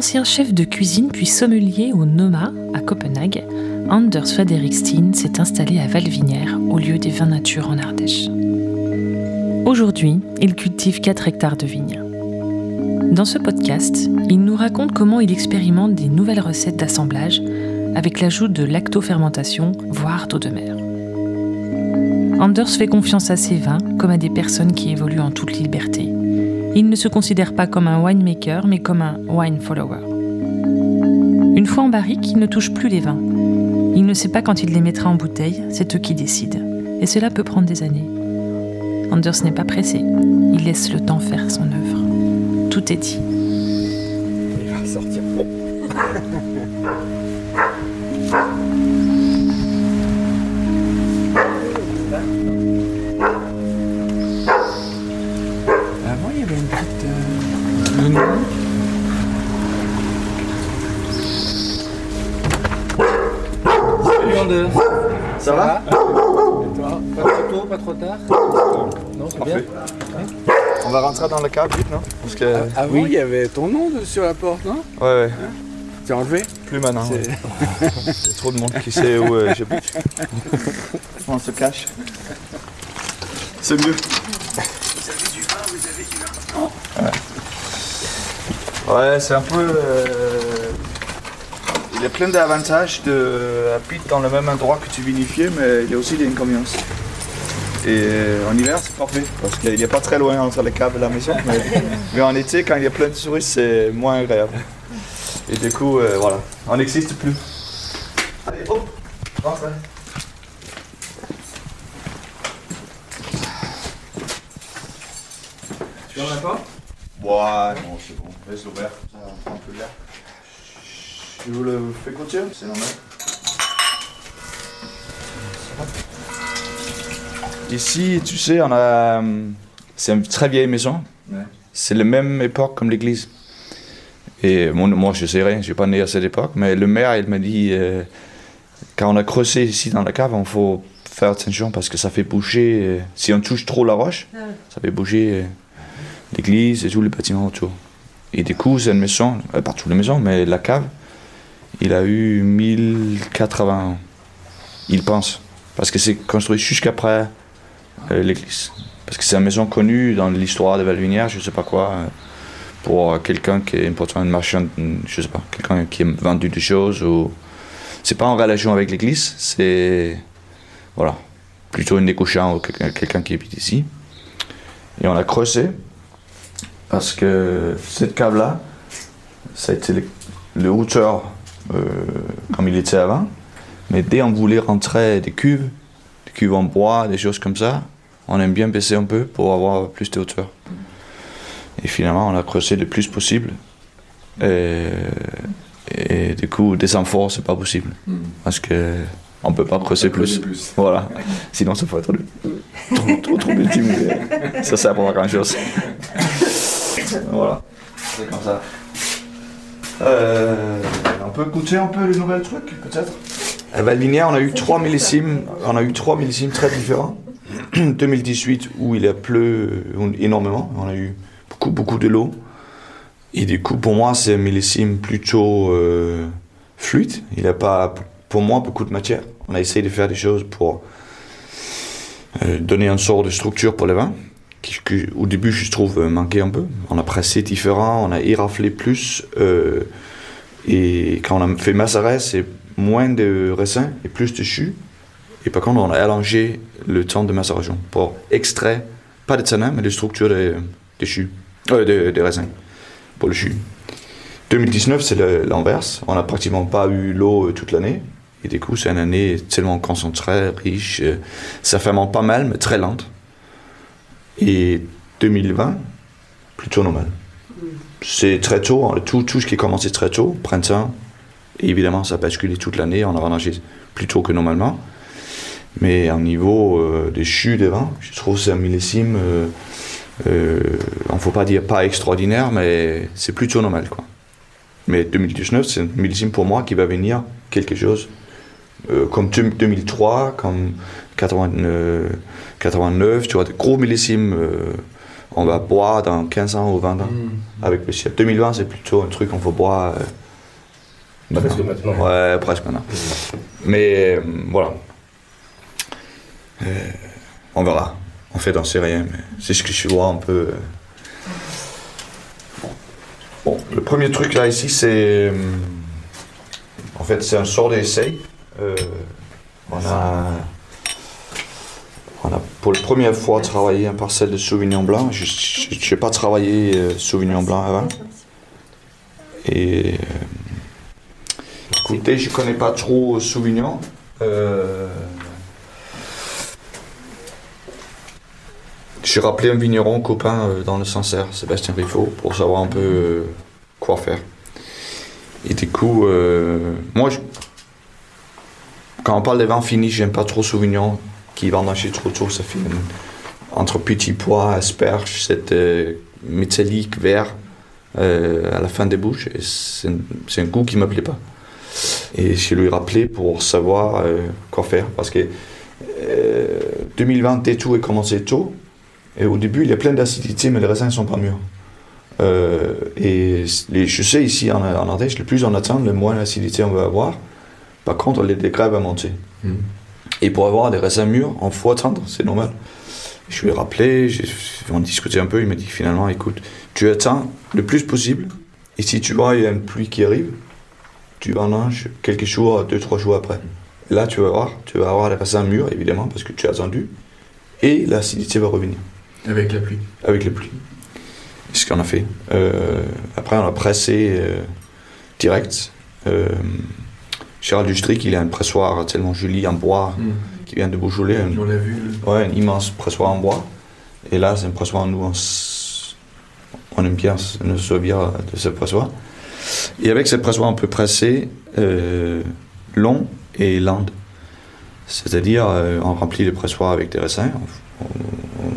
Ancien chef de cuisine puis sommelier au Noma à Copenhague, Anders Faderikstein s'est installé à Valvinière, au lieu des vins nature en Ardèche. Aujourd'hui, il cultive 4 hectares de vignes. Dans ce podcast, il nous raconte comment il expérimente des nouvelles recettes d'assemblage avec l'ajout de lactofermentation, voire d'eau de mer. Anders fait confiance à ses vins comme à des personnes qui évoluent en toute liberté. Il ne se considère pas comme un winemaker, mais comme un wine follower. Une fois en barrique, il ne touche plus les vins. Il ne sait pas quand il les mettra en bouteille, c'est eux qui décident. Et cela peut prendre des années. Anders n'est pas pressé. Il laisse le temps faire son œuvre. Tout est dit. Il va sortir. rentrer dans le cave vite, non? Parce que. Avant, il y avait ton nom de- sur la porte, non? Ouais, ouais. C'est enlevé? Plus maintenant. C'est- ouais. Il y a trop de monde qui sait où euh, j'habite. On se cache. C'est mieux. Ouais, c'est un peu. euh, Il y a plein d'avantages d'habiter dans le même endroit que tu vinifies, mais il y a aussi des inconvénients. Et euh, en hiver, c'est parfait, parce qu'il n'y a pas très loin entre les caves et la maison. Mais, mais en été, quand il y a plein de touristes, c'est moins agréable. Et du coup, euh, voilà, on n'existe plus. Allez, hop, rentre. Tu fermes la porte Ouais, non, c'est bon, laisse l'ouvert, ça on prend un peu d'air. Tu vous le fais continuer C'est normal. Ici, tu sais, on a. C'est une très vieille maison. C'est la même époque comme l'église. Et moi, moi, je sais rien, je suis pas né à cette époque, mais le maire, il m'a dit, euh, quand on a creusé ici dans la cave, il faut faire attention parce que ça fait bouger, euh, si on touche trop la roche, ça fait bouger euh, l'église et tous les bâtiments autour. Et du coup, c'est une maison, euh, pas toutes les maisons, mais la cave, il a eu 1080 ans, il pense. Parce que c'est construit jusqu'après l'église. Parce que c'est une maison connue dans l'histoire de Valvinière, je sais pas quoi. euh, pour euh, quelqu'un qui est important, une marchande, je sais pas, quelqu'un qui a vendu des choses ou. C'est pas en relation avec l'église, c'est. Voilà. Plutôt une négociant ou quelqu'un quelqu'un qui habite ici. Et on a creusé parce que cette cave-là, ça a été le, le hauteur euh, comme il était avant. Mais dès on voulait rentrer des cuves, des cuves en bois, des choses comme ça, on aime bien baisser un peu pour avoir plus de hauteur. Et finalement, on a creusé le plus possible. Et, et du coup, des amphores, c'est pas possible. Parce que on peut pas creuser plus. Voilà. Sinon, ça être trop, trop, trop ultime. Ça sert pas à grand chose. voilà. C'est comme ça. Euh, on peut goûter un peu les nouvelles trucs, peut-être? À Valvinière, on a eu trois millésimes. On a eu trois millésimes très différents. 2018 où il a plu énormément. On a eu beaucoup, beaucoup de l'eau. Et du coup, pour moi, c'est un millésime plutôt euh, fluide. Il n'a pas, pour moi, beaucoup de matière. On a essayé de faire des choses pour euh, donner une sorte de structure pour le vin, qui, au début, je trouve, euh, manquait un peu. On a pressé différent, on a éraflé plus. euh, et quand on a fait macérer, c'est moins de raisins et plus de jus. Et par contre, on a allongé le temps de macération pour extraire, pas de tanin, mais de structure des de jus, euh, de, de raisins, pour le jus. 2019, c'est l'inverse. On n'a pratiquement pas eu l'eau euh, toute l'année. Et du coup, c'est une année tellement concentrée, riche. euh, Ça fermente pas mal, mais très lente. Et 2020, plutôt normal. C'est très tôt, hein, tout, tout ce qui est commencé très tôt, printemps. Et évidemment, ça a basculé toute l'année. On a rangé plus tôt que normalement. Mais au niveau euh, des jus de vin, je trouve que c'est un millésime, euh, euh, on ne faut pas dire pas extraordinaire, mais c'est plutôt normal. Quoi. Mais 2019, c'est un millésime pour moi qui va venir quelque chose comme 2003, comme 80, euh, 89, tu vois, des gros millésimes on va boire dans 15 ans ou 20 ans Hmm. avec le ciel. 2020, c'est plutôt un truc qu'on faut boire. euh, maintenant. Presque maintenant. Ouais, presque maintenant. Mais euh, voilà. Euh, on verra. En fait, on sait rien, mais c'est ce que je vois un peu. euh. Bon, le premier truc là ici, c'est. euh, En fait, c'est un sort d'essai. On a. Pour la première fois travaillé un parcelle de Sauvignon blanc. Je n'ai pas travaillé euh, Sauvignon blanc avant. Et. Écoutez, je connais pas trop Sauvignon. J'ai rappelé un vigneron copain euh, dans le Sancerre, Sébastien Riffaut, pour savoir un peu euh, quoi faire. Et du coup, euh, moi, quand on parle des vins finis, j'aime pas trop Sauvignon, qui vendanger trop tôt, ça fait entre petit pois, asperge, cette métallique vert à la fin des bouches. Et c'est un- goût qui me plaît pas. Et je lui ai rappelé pour savoir quoi faire. Parce que euh, 2020, tout est commencé tôt. Et au début, il y a plein d'acidité, mais les raisins ne sont pas mûrs. Euh, et les, je sais ici en, en Ardèche, le plus on attend, le moins d'acidité on va avoir. Par contre, les degrés vont monter. Mhm. Et pour avoir des raisins mûrs, il faut attendre, c'est normal. Je lui ai rappelé, on discutait un peu, il m'a dit finalement, écoute, tu attends le plus possible, et si tu vois il y a une pluie qui arrive, tu vendanges quelques jours, deux, trois jours après. Et là, tu vas voir, tu vas avoir les raisins mûrs, évidemment, parce que tu as attendu, et l'acidité va revenir Avec la pluie. avec les pluies. C'est ce qu'on a fait. Euh, après, on a pressé euh, direct. Euh, Gérald Dustric, il a un pressoir tellement joli en bois qui vient de Beaujolais. On l'a vu. le- Ouais, un immense pressoir en bois. Et là, c'est un pressoir, nous, on, on aime bien s- nous servir de ce pressoir. Et avec ce pressoir, on peut presser euh, long et lande. C'est-à-dire, on remplit le pressoir avec des raisins, on, on-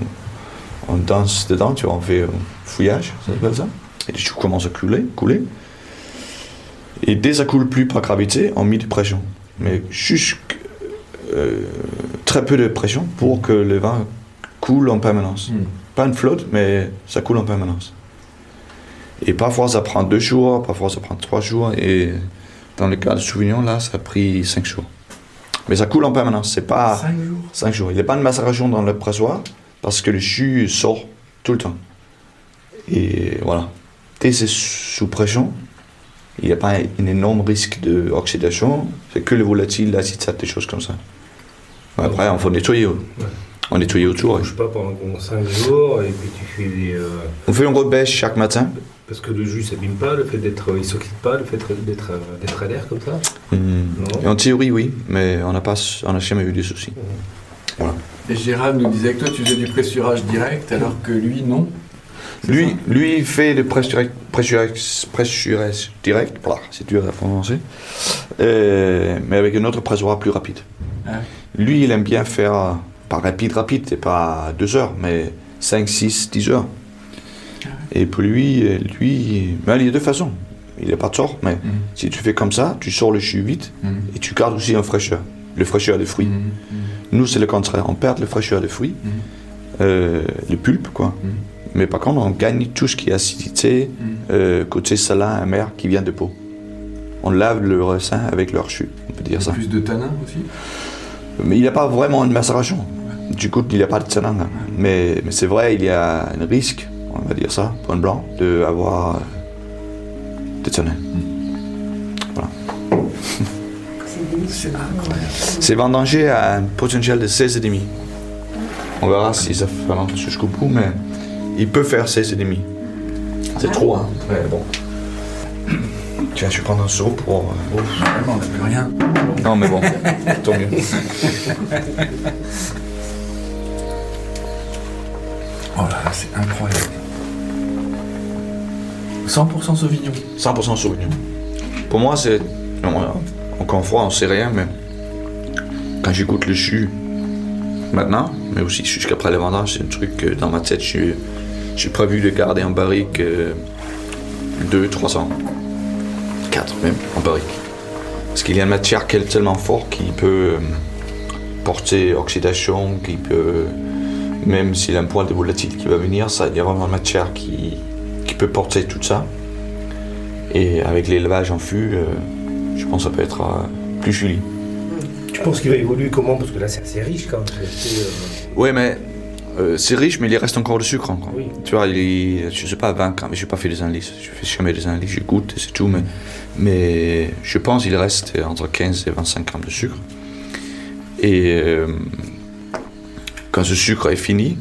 on danse dedans, tu vois, on fait un fouillage, ça s'appelle ça. Et les choux commencent à couler, couler. Et dès que ça coule plus par gravité, on met de pression. Mais juste euh, très peu de pression pour que le vin coule en permanence. Mm. Pas une flotte, mais ça coule en permanence. Et parfois ça prend deux jours, parfois ça prend trois jours, et dans le cas de Sauvignon, là, ça a pris cinq jours. Mais ça coule en permanence, c'est pas Cinq jours. cinq jours. Il n'y a pas de macération dans le pressoir parce que le jus sort tout le temps. Et voilà. Dès que c'est sous pression, il n'y a pas un énorme risque d'oxydation, c'est que le volatile, l'acétate, des choses comme ça. Après, on faut nettoyer. On nettoie autour. bouge pas pendant 5 jours et puis tu fais des. euh, On fait une rebêche chaque matin. parce que le jus s'abîme pas, le fait d'être. Il s'oxyde pas, le fait d'être à l'air comme ça. Hmm. En théorie, oui, mais on n'a jamais eu de soucis. Et Gérald nous disait que toi, tu faisais du pressurage direct, alors que lui, non. Lui, lui, il fait le pressurage, pressurage, pressurage direct, voilà, c'est dur à prononcer, Euh, mais avec un autre pressoir plus rapide. Ah. Lui, il aime bien faire, euh, pas rapide, rapide, c'est pas deux heures, mais 5, 6, 10 heures. Et pour lui, euh, lui, mais il y a deux façons. Il n'a pas tort, mais Mhm. si tu fais comme ça, tu sors le jus vite Mhm. et tu gardes aussi en fraîcheur, le fraîcheur des fruits. Mhm. Nous, c'est le contraire. On perd le fraîcheur des fruits, Mhm. euh, le pulpe, quoi. Mhm. Mais par contre, on gagne tout ce qui est acidité, euh, côté salin, amer, qui vient de peau. On lave le raisin avec leur jus, on peut dire ça. Plus de tanin aussi? Mais il n'y a pas vraiment une macération. Du coup, il n'y a pas de tanin. hein. Mais, mais c'est vrai, il y a un risque, on va dire ça, pour un blanc, d'avoir des tanins. C'est incroyable. C'est vendangé à un potentiel de 16,5. On verra si ça fait longtemps jusqu'au bout, mais il peut faire 16,5. C'est trop, hein. Ouais, bon. Tiens, je vais prendre un seau pour. euh, Bon, vraiment, on n'a plus rien. Non, mais bon, tant mieux. Oh là là, c'est incroyable. 100% Sauvignon. 100% Sauvignon. Pour moi, c'est. non, Encore fois, on sait rien, mais. Quand j'écoute le jus, maintenant, mais aussi jusqu'après le c'est un truc que dans ma tête, j'ai prévu de garder en barrique 2, 3 ans. 4 même, en barrique. Parce qu'il y a une matière qui est tellement forte qui peut euh, porter oxydation, qui peut même s'il y a un point de volatilité qui va venir, ça, il y a vraiment une matière qui, qui peut porter tout ça. Et avec l'élevage en fût, euh, je pense que ça peut être euh, plus joli. Tu penses qu'il va évoluer comment? Parce que là, c'est assez riche quand même. Euh, Oui, mais euh, c'est riche, mais il reste encore du sucre. encore. Oui. Tu vois, il est, je sais pas, 20 grammes. Je n'ai pas fait des analyses. Je fais jamais des analyses, je goûte et c'est tout. Mais, mais je pense qu'il reste entre 15 et 25 grammes de sucre. Et euh, quand ce sucre est fini,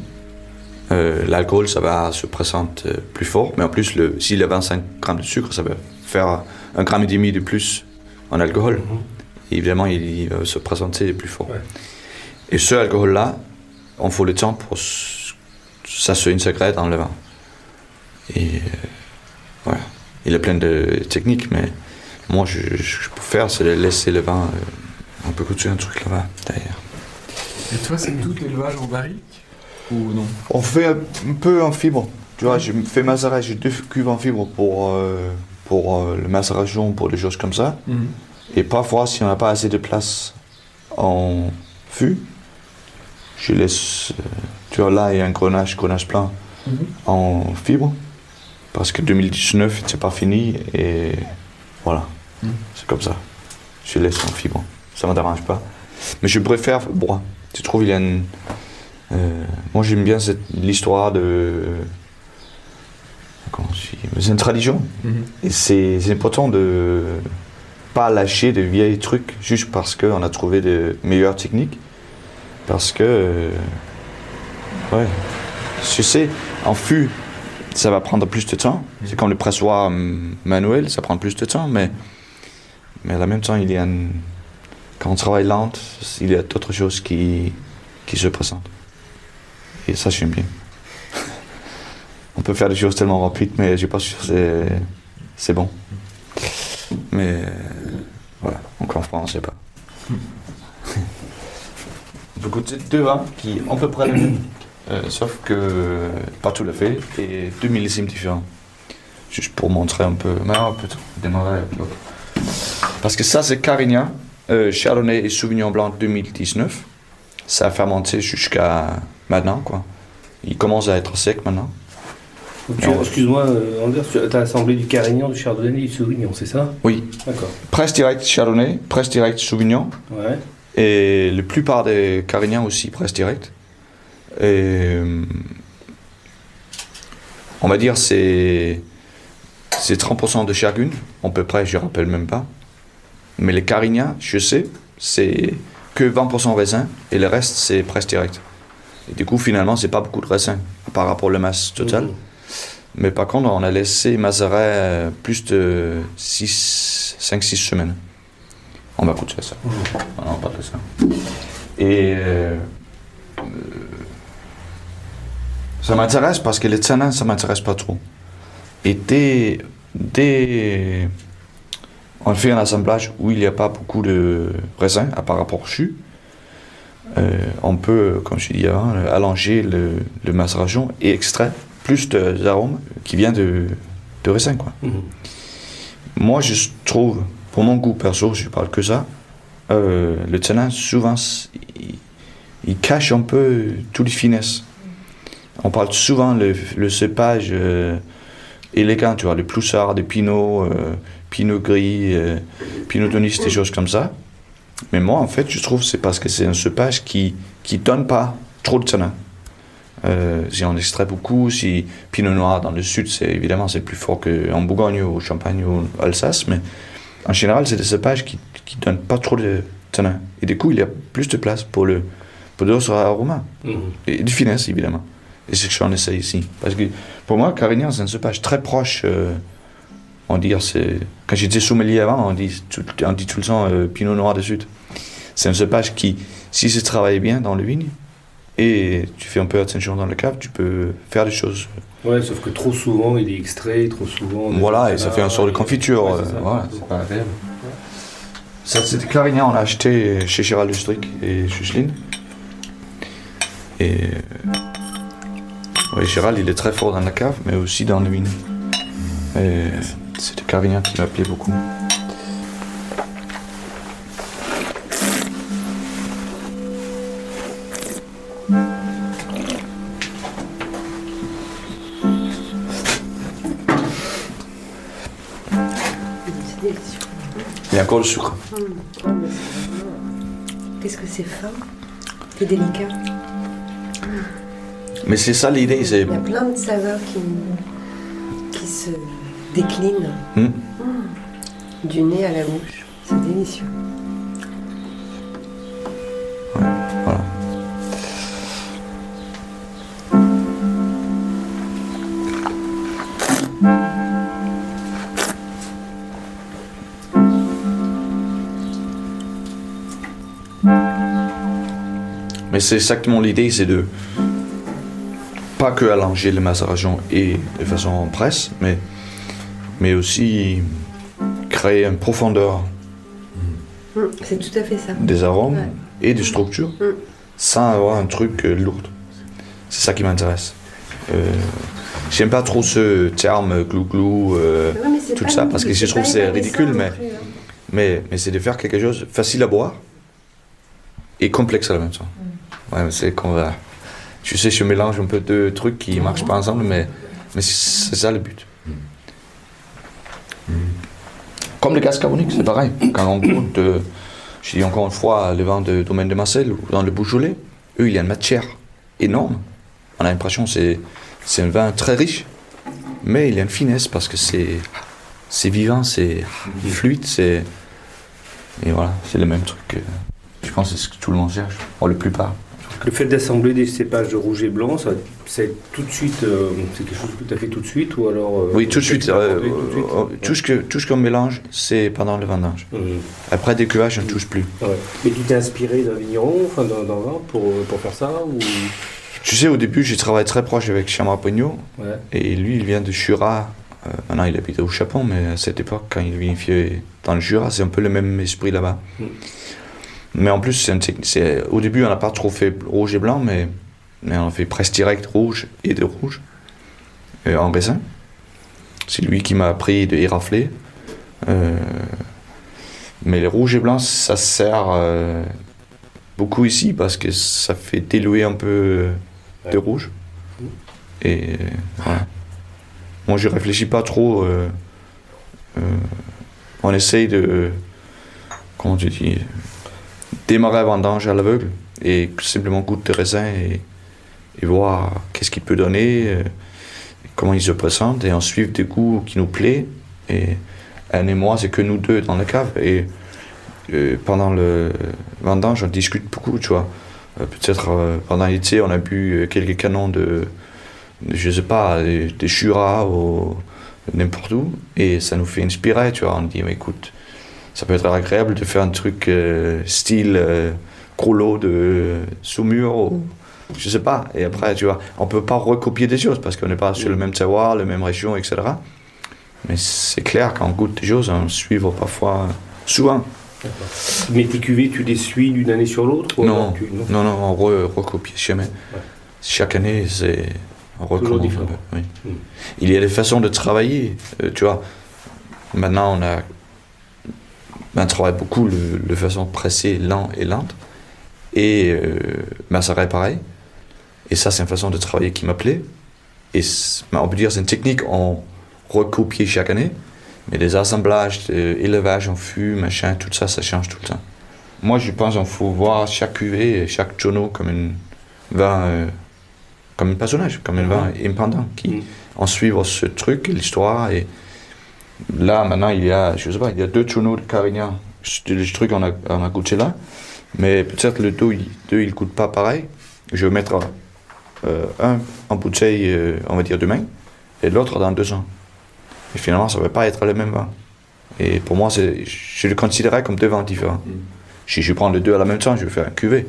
l'alcool, ça va se présenter plus fort. Mais en plus, le- s'il y a 25 grammes de sucre, ça va faire un gramme et demi de plus en alcool. Et évidemment, il, il va se présenter plus fort. Ouais. Et ce alcool-là, on faut le temps pour ça se intégrer dans le vin. Et euh, voilà. Il y a plein de techniques, mais moi, je, je, je peux faire, c'est de laisser le vin euh, un peu goûter un truc là-bas, derrière. Et toi, c'est tout l'élevage en barrique Ou non? On fait un, peu en fibre. Tu vois, j'ai fait macérer, j'ai deux cuves en fibre pour, euh, pour euh, le macération, pour des choses comme ça. Et parfois, si on n'a pas assez de place en fût, je laisse. euh, tu vois, là, il y a un grenage, grenage plein en fibre. Parce que 2019, c'est pas fini et voilà. Mhm. C'est comme ça. Je laisse en fibre. Ça me dérange pas. Mais je préfère bois. Tu trouves, il y a une. euh, moi, j'aime bien cette- l'histoire de. C'est une tradition. Et c'est important de pas lâcher de vieilles trucs juste parce qu'on a trouvé de meilleures techniques. Parce que. euh, ouais. Je sais, en fût, ça va prendre plus de temps. C'est comme le pressoir hum, manuel, ça prend plus de temps, mais. Mais en même temps, il y a une- quand on travaille lente, il y a d'autres choses qui, qui se présentent. Et ça, j'aime bien. On peut faire des choses tellement rapides, mais je suis pas sûr c'est, c'est bon. Mais voilà, encore en France, je sais pas. Vous goûtez deux vins qui à peu près le même, euh, sauf que pas tout à fait, et deux millésimes différents. Juste pour montrer un peu. Mais on peut démarrer. Parce que ça, c'est Carignan, euh, Chardonnay et Sauvignon Blanc 2019. Ça a fermenté jusqu'à maintenant, quoi. Il commence à être sec maintenant. Non. Excuse-moi, euh, Anders, tu as assemblé du Carignan, du Chardonnay et du Sauvignon, c'est ça Oui, D'accord. presse direct Chardonnay, presse direct Sauvignon, Ouais. et la plupart des Carignans aussi presse direct. Et, euh, on va dire c'est c'est 30% de Chergun, à peu près, je ne rappelle même pas. Mais les Carignans, je sais, c'est que 20% raisin et le reste c'est presse direct. Et du coup, finalement, c'est pas beaucoup de raisin par rapport à la masse totale. Mhm. Mais par contre, on a laissé macérer euh, plus de 5-6 semaines. On va goûter ça. On en parle de ça. Et euh, euh, ça m'intéresse parce que les tanins, ça m'intéresse pas trop. Et dès, dès on fait un assemblage où il n'y a pas beaucoup de raisin à par rapport jus, euh, on peut, comme je dis avant, allonger le, le macération et extraire plus d'arômes qui viennent de, de raisin. Quoi. Mhm. Moi, je trouve, pour mon goût perso, je parle que ça, euh, le tanin, souvent, il, il cache un peu toutes les finesses. On parle souvent le, le cépage euh, élégant, tu vois, le ploussard, des pinots, euh, pinot gris, euh, pinot donis, des choses comme ça. Mais moi, en fait, je trouve que c'est parce que c'est un cépage qui qui donne pas trop de tanin. Euh, si on extrait beaucoup, si Pinot Noir dans le sud, c'est évidemment c'est plus fort qu'en Bourgogne ou Champagne ou Alsace, mais en général, c'est des cépages qui qui donnent pas trop de tanin. Et du coup, il y a plus de place pour le pour d'autres aromas Mhm. et de finesse évidemment. Et c'est ce que j'en essaie ici. Parce que pour moi, Carignan, c'est un cépage très proche. euh, on dit, quand j'étais sommelier avant, on dit tout, on dit tout le temps euh, Pinot Noir du Sud. C'est un cépage qui, si c'est travaillé bien dans le vigne et tu fais un peu attention dans le cave, tu peux faire des choses. Ouais, sauf que trop souvent il est extrait, trop souvent. Voilà, et ça fait un sort de confiture. Ouais, c'est ça. voilà, c'est pas agréable. On l'a acheté chez Gérald Lustric et Chucheline. Et. ouais, Gérald, il est très fort dans la cave, mais aussi dans le vin. Et c'était Carignan qui m'a plu beaucoup. Encore le sucre. Mmh. Qu'est-ce que c'est fin? C'est délicat. Mais c'est ça l'idée, c'est... Il y a plein de saveurs qui, qui se déclinent Hmm. du nez à la bouche. C'est délicieux. Voilà. Mais c'est exactement l'idée, c'est de pas que allonger les macérations et de façon presse, mais, mais aussi créer une profondeur Mmh, C'est tout à fait ça. des arômes Ouais. et des structures Mm. sans avoir un truc euh, lourd. C'est ça qui m'intéresse. Euh, J'aime pas trop ce terme glou-glou, euh, Ouais, tout ça, parce que je trouve c'est ridicule, mais, plus, hein. mais, mais c'est de faire quelque chose facile à boire et complexe à la même temps. Mm. Ouais, c'est qu'on va. Tu sais, je mélange un peu deux trucs qui marchent pas ensemble, mais, mais c'est ça le but. Comme le gaz carbonique, c'est pareil. Quand on goûte, euh, je dis encore une fois, le vin de domaine de Marcel ou dans le Beaujolais, eux, il y a une matière énorme. On a l'impression que c'est c'est un vin très riche, mais il y a une finesse parce que c'est c'est vivant, c'est fluide, c'est et voilà, c'est le même truc. que- je pense que c'est ce que tout le monde cherche, pour la plupart. Le fait d'assembler des cépages de rouge et blanc, ça, c'est tout de suite, euh, c'est quelque chose que tu as fait tout de suite ou alors euh, Oui, tout de suite. euh, tout ce que, tout ce qu'on mélange, c'est pendant le vendange. Mhm. Après décuvage, on ne touche plus. Ouais. Mais tu t'es inspiré d'un vigneron, enfin d'un vin pour, pour faire ça ou... Tu sais, au début, j'ai travaillé très proche avec Chamar Pogno, Ouais. et lui, il vient de Jura. Maintenant, il habite au Japon, mais à cette époque, quand il vinifiait dans le Jura, c'est un peu le même esprit là-bas. Mm. Mais en plus, c'est au début, on n'a pas trop fait rouge et blanc, mais, mais on a fait presque direct rouge et de rouge euh, en raisin. C'est lui qui m'a appris de érafler. Euh, mais les rouges et blancs, ça sert euh, beaucoup ici parce que ça fait diluer un peu euh, de rouge. Et voilà. Moi, je réfléchis pas trop. on essaye de. Comment tu dis Démarrer la vendange à l'aveugle et simplement goûter de raisin et, voir qu'est-ce qu'il peut donner, euh, comment il se présente et en suivre des goûts qui nous plaît. Et Anne et moi, c'est que nous deux dans la cave. Et euh, pendant le vendange, on discute beaucoup, tu vois. Euh, Peut-être pendant l'été, on a bu quelques canons de, de, je sais pas, des, des Jura ou n'importe où. Et ça nous fait inspirer, tu vois. On dit, écoute, ça peut être agréable de faire un truc euh, style euh, gros lot de Saumur ou je sais pas. Et après, tu vois, on peut pas recopier des choses parce qu'on n'est pas sur le même terroir, la même région, etc. Mais c'est clair, quand on goûte des choses, on suit parfois, souvent. Mais tes cuvées, tu les suis d'une année sur l'autre Non. tu- non Non, non, on re- recopie jamais. Ouais. Chaque année, c'est. On recommence un différent. peu, oui. Mm. Il y a des façons de travailler. euh, tu vois, maintenant, on a. On travaille beaucoup le, le façon pressée, lent et lente. Et euh, est pareil. Et ça, c'est une façon de travailler qui m'appelait. Et ben, on peut dire c'est une technique on recopie chaque année. Mais les assemblages, l'élevage en fût, machin, tout ça, ça change tout le temps. Moi, je pense qu'il faut voir chaque cuvée, chaque tonneau comme une vin, euh, comme un personnage, comme un vin indépendant qui Mm. en suivre ce truc, l'histoire. Et là, maintenant, il y a, je sais pas, il y a deux tonneaux de Carignan. Le truc on a, on a goûté là. Mais peut-être le deux, il, deux, il coûte pas pareil. Je vais mettre euh, un en bouteille, euh, on va dire demain, et l'autre dans deux ans. Et finalement, ça ne va pas être le même vin. Et pour moi, c'est- je le considérais comme deux vins différents. Si je prends les deux à la même temps, je vais faire un cuvée.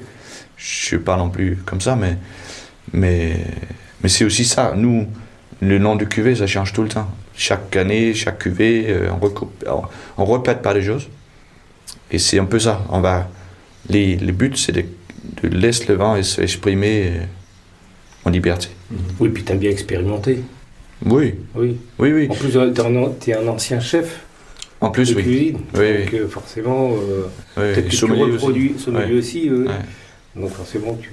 Je suis pas non plus comme ça, mais, mais, mais c'est aussi ça. Nous, le nom du cuvée, ça change tout le temps. Chaque année, chaque cuvée, euh, on, recoupe, on, on répète pas les choses. Et c'est un peu ça. On va, les, le but, c'est de, de laisser le vin s'exprimer euh, en liberté. Oui, puis t'aimes bien expérimenter. Oui, Oui. oui, oui. En plus, t'es un, t'es un ancien chef En plus, de oui. cuisine. Oui, donc euh, forcément, euh, oui. peut-être que tu aussi. reproduis, sommelier Ouais. aussi. euh, Ouais. Donc forcément, tu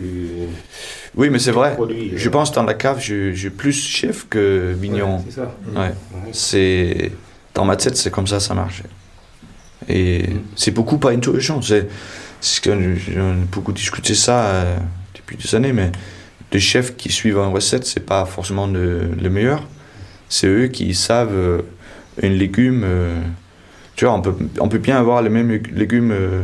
Oui, mais c'est vrai. produis. euh, Je pense dans la cave, je, je suis plus chef que ouais, c'est ça. Ouais. C'est dans ma tête, c'est comme ça, ça marche. Et c'est beaucoup par intuition. C'est ce que j'ai beaucoup discuté ça euh, depuis des années, mais les chefs qui suivent une recette, c'est pas forcément le, le meilleur. C'est eux qui savent euh, un légume. euh, tu vois, on peut, on peut bien avoir les mêmes lég- légumes euh,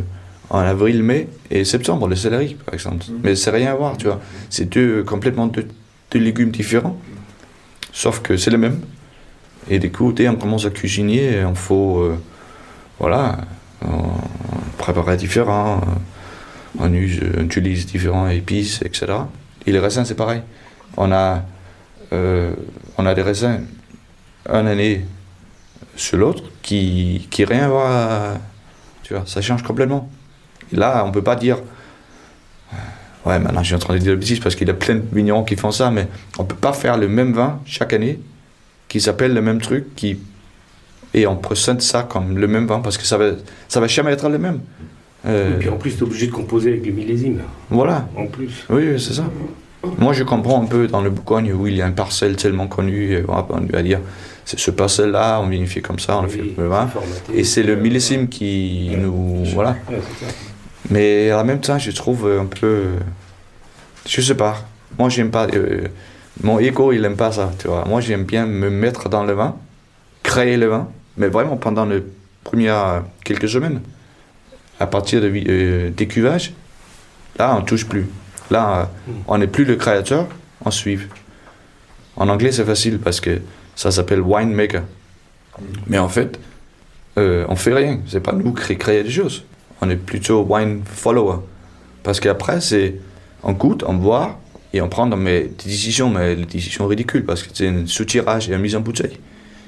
en avril, mai et septembre, le céleri par exemple. Mais c'est rien à voir, tu vois. C'est deux complètement deux, deux légumes différents, sauf que c'est les mêmes. Et du coup, dès on commence à cuisiner, il faut. euh, voilà, on préparer différent, euh, on, use, on utilise différents épices, etc. Et les raisins, c'est pareil. On a, euh, on a des raisins une année sur l'autre qui, qui rien à voir. Tu vois, ça change complètement. Et là, on peut pas dire. euh, Ouais, maintenant je suis en train de dire le bêtise parce qu'il y a plein de vignerons qui font ça, mais on peut pas faire le même vin chaque année qui s'appelle le même truc, qui et on présente ça comme le même vin parce que ça va, ça va jamais être le même. Euh, Et puis en plus, tu es obligé de composer avec le millésime. voilà, En plus. oui, c'est ça. Moi, je comprends un peu dans le Bourgogne où il y a une parcelle tellement voilà, on lui va dire c'est ce parcelle-là, on vinifie comme ça, on le fait le vin. Et c'est le millésime qui nous. Voilà. Ouais. Mais en même temps, je trouve un peu. Je sais pas. Moi, j'aime pas. euh, mon ego, il aime pas ça, tu vois. Moi, j'aime bien me mettre dans le vin, créer le vin, mais vraiment pendant les premières quelques semaines. À partir de, euh, des cuvages, là, on touche plus. Là, euh, on n'est plus le créateur, on suit. En anglais, c'est facile parce que ça s'appelle winemaker. Mais en fait, euh, on fait rien. C'est pas nous qui créer des choses. On est plutôt wine follower. Parce qu'après, c'est on goûte, on boit et on prend mais, des décisions, mais des décisions ridicules parce que c'est un sous-tirage et une mise en bouteille.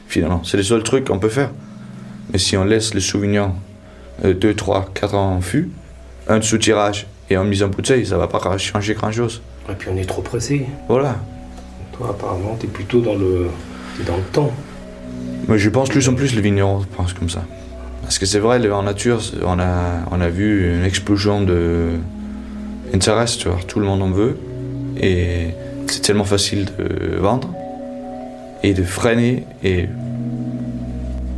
Finalement, c'est le seul truc qu'on peut faire. Mais si on laisse le souvenir 2, 3, 4 ans en fût, un sous-tirage et une mise en bouteille, ça va pas changer grand-chose. Et puis on est trop pressé. Voilà. Toi, apparemment, tu es plutôt dans le, dans le temps. Mais je pense plus en plus le vigneron pense comme ça. Parce que c'est vrai, en nature, on a, on a vu une explosion de tu vois, tout le monde en veut. Et c'est tellement facile de vendre et de freiner et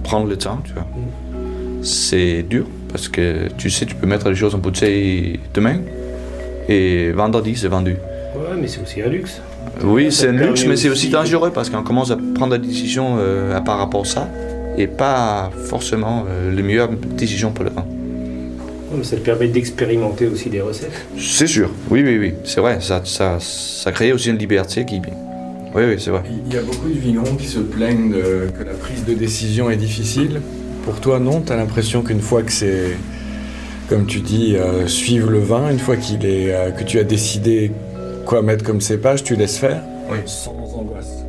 prendre le temps, tu vois. C'est dur parce que tu sais, tu peux mettre les choses en bouteille demain et vendredi, c'est vendu. Ouais, mais c'est aussi un luxe. Oui, c'est un luxe, mais c'est aussi dangereux parce qu'on commence à prendre des décisions euh, à par rapport à ça et pas forcément euh, les meilleures décisions pour le vin. Ça te permet d'expérimenter aussi des recettes. C'est sûr, oui, oui, oui, c'est vrai, ça, ça, ça crée aussi une liberté qui. Oui, oui, c'est vrai. Il y a beaucoup de vignerons qui se plaignent de- que la prise de décision est difficile. Pour toi, non? T'as l'impression qu'une fois que c'est, comme tu dis, euh, suivre le vin, une fois qu'il est, euh, que tu as décidé quoi mettre comme cépage, tu laisses faire? Oui. Sans angoisse.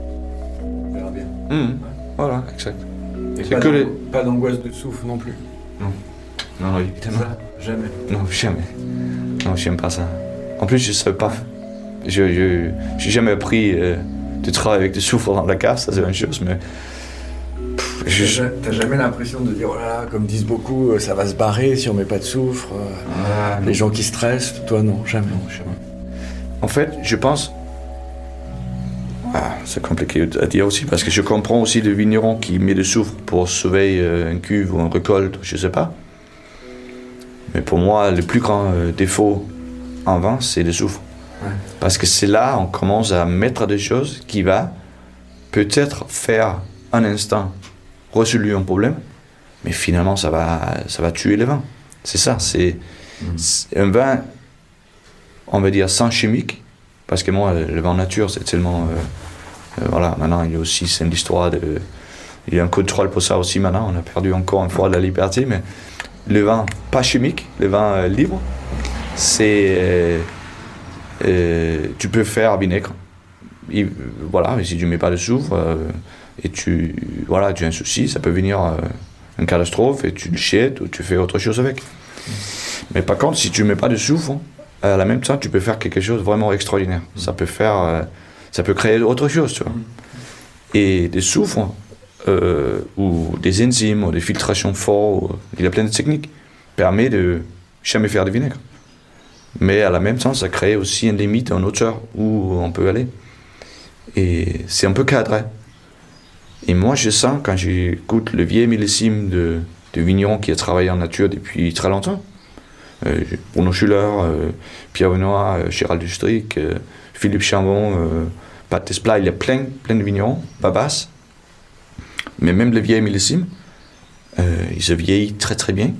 On verra bien. Mhm, Voilà, exact. Et C'est pas que les- pas d'angoisse de souffle non plus. Non, non, évidemment. Ça, jamais. Non, jamais. Non, j'aime pas ça. En plus, je savais pas. Je je j'ai jamais appris euh, de travailler avec des soufres dans la cave, ça c'est une chose, mais. Pff, je- T'as jamais l'impression de dire, oh là là, comme disent beaucoup, euh, ça va se barrer si on met pas de soufre. euh, Ah, Les gens qui stressent, toi non, jamais. En fait, je pense. C'est compliqué à dire aussi parce que je comprends aussi le vigneron qui met du soufre pour sauver euh, une cuve ou une récolte, je sais pas. Mais pour moi, le plus grand euh, défaut en vin, c'est le soufre. Ouais. Parce que c'est là on commence à mettre des choses qui va peut-être faire un instant résoudre un problème, mais finalement ça va, ça va tuer le vin. C'est ça, c'est c'est un vin on va dire sans chimique, parce que moi, le vin nature, c'est tellement. euh, voilà, maintenant, il y a aussi, c'est une histoire de. Il y a un contrôle pour ça aussi maintenant, on a perdu encore une fois la liberté, mais le vin pas chimique, le vin euh, libre, c'est. euh, euh, tu peux faire vinaigre. Euh, voilà, mais si tu mets pas de soufre euh, et tu, voilà, tu as un souci, ça peut venir euh, une catastrophe et tu le jettes ou tu fais autre chose avec. Mais par contre, si tu mets pas de soufre, à la même temps, tu peux faire quelque chose de vraiment extraordinaire. Ça peut faire, euh, ça peut créer autre chose, tu vois. Et des soufres euh, ou des enzymes ou des filtrations fortes, ou- il y a plein de techniques, permet de jamais faire de vinaigre. Mais à la même temps, ça crée aussi une limite, une hauteur où on peut aller. Et c'est un peu cadré. Et moi, je sens, quand j'écoute le vieil millésime de de vignerons qui a travaillé en nature depuis très longtemps. Euh, Bruno Schuller, euh, Pierre Benoît, euh, Gérald Dustric, euh, Philippe Chambon, euh, Pat Desplat, il y a plein, plein de vignerons, Babas. Mais même les vieilles millésimes, euh, ils se vieillissent très très bien.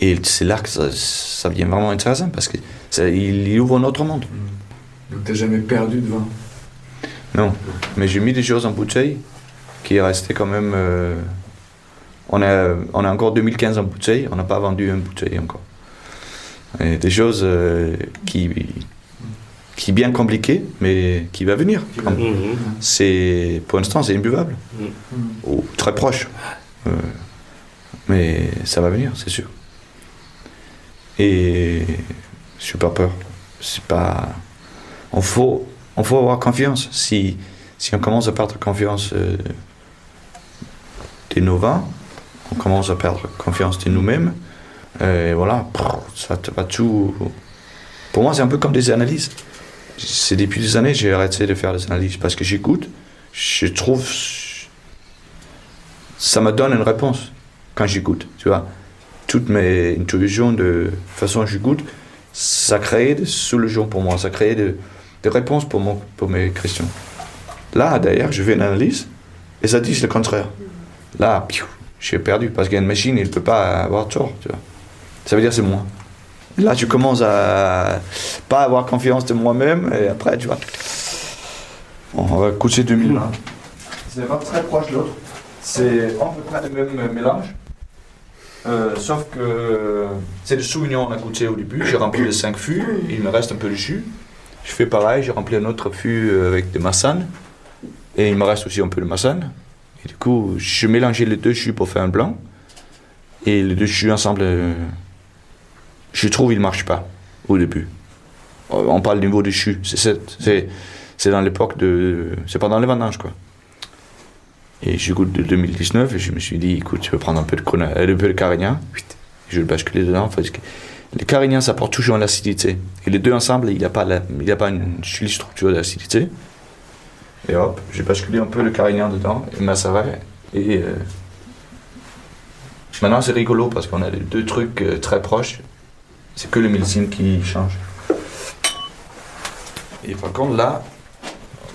Et c'est là que ça, ça devient vraiment intéressant parce qu'il il ouvre un autre monde. Donc t'as jamais perdu de vin Non, mais j'ai mis des choses en bouteille qui est resté quand même. euh, on, a, on a encore 2015 en bouteille, on n'a pas vendu une bouteille encore. Et des choses euh, qui, qui bien compliquées, mais qui va venir. C'est pour l'instant c'est imbuvable ou très proche, Euh, mais ça va venir, c'est sûr. Et je suis pas peur. C'est pas. On faut, on faut avoir confiance. Si, si on commence à perdre confiance euh, de nos vins, on commence à perdre confiance de nous-mêmes. Et voilà, ça te va tout. Pour moi, c'est un peu comme des analyses. C'est depuis des années que j'ai arrêté de faire des analyses parce que j'écoute, je trouve. Ça me donne une réponse quand j'écoute, tu vois. Toutes mes intuitions de façon dont j'écoute, ça crée des solutions pour moi, ça crée des, des réponses pour, pour mes questions. Là, d'ailleurs, je fais une analyse et ça dit le contraire. Là, j'ai perdu parce qu'une machine, il ne peut pas avoir tort, tu vois. Ça veut dire c'est moi. Là, je commence à pas avoir confiance de moi-même et après, tu vois. Bon, on va coucher 2020. C'est pas très proche de l'autre. C'est à peu près le même mélange. Euh, sauf que c'est le Sauvignon qu'on a goûté au début. J'ai rempli les 5 fûts. Il me reste un peu de jus. Je fais pareil. J'ai rempli un autre fût euh, avec des massanes. Et il me reste aussi un peu de massane. Et du coup, je mélangeais les deux jus pour faire un blanc. Et les deux jus ensemble, euh, je trouve ils ne marchent pas au début. Euh, On parle du niveau du jus. C'est- dans l'époque de. C'est pendant les vendanges, quoi. Et je goûte de 2019 et je me suis dit, écoute, je vais prendre un peu de, Cona- euh, un peu de Carignan. Je vais le basculer dedans parce que le Carignan, ça apporte toujours l'acidité. Et les deux ensemble, il n'y a, pas a pas une structure d'acidité. Et hop, j'ai basculé un peu le Carignan dedans et macéré. Et euh, maintenant, c'est rigolo parce qu'on a deux trucs très proches. C'est que le millésime qui change. Et par contre, là,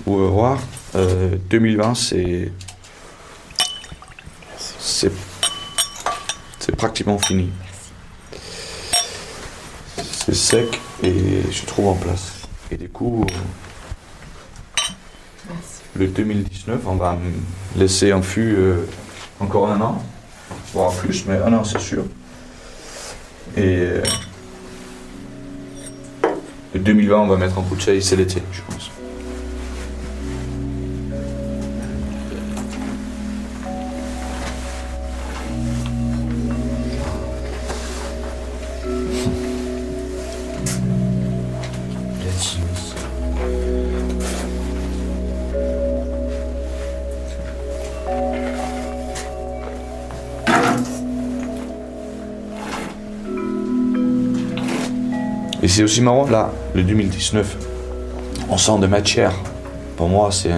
vous allez voir, euh, 2020, c'est. C'est. C'est pratiquement fini. C'est sec et je trouve en place. Et du coup, euh, le 2019, on va me laisser en fût euh, encore un an, voire plus, mais un an c'est sûr. Et euh, 2020, on va mettre en bouteille, c'est l'été, je pense. C'est aussi marrant, là, le 2019, on sent de matière. Pour moi, c'est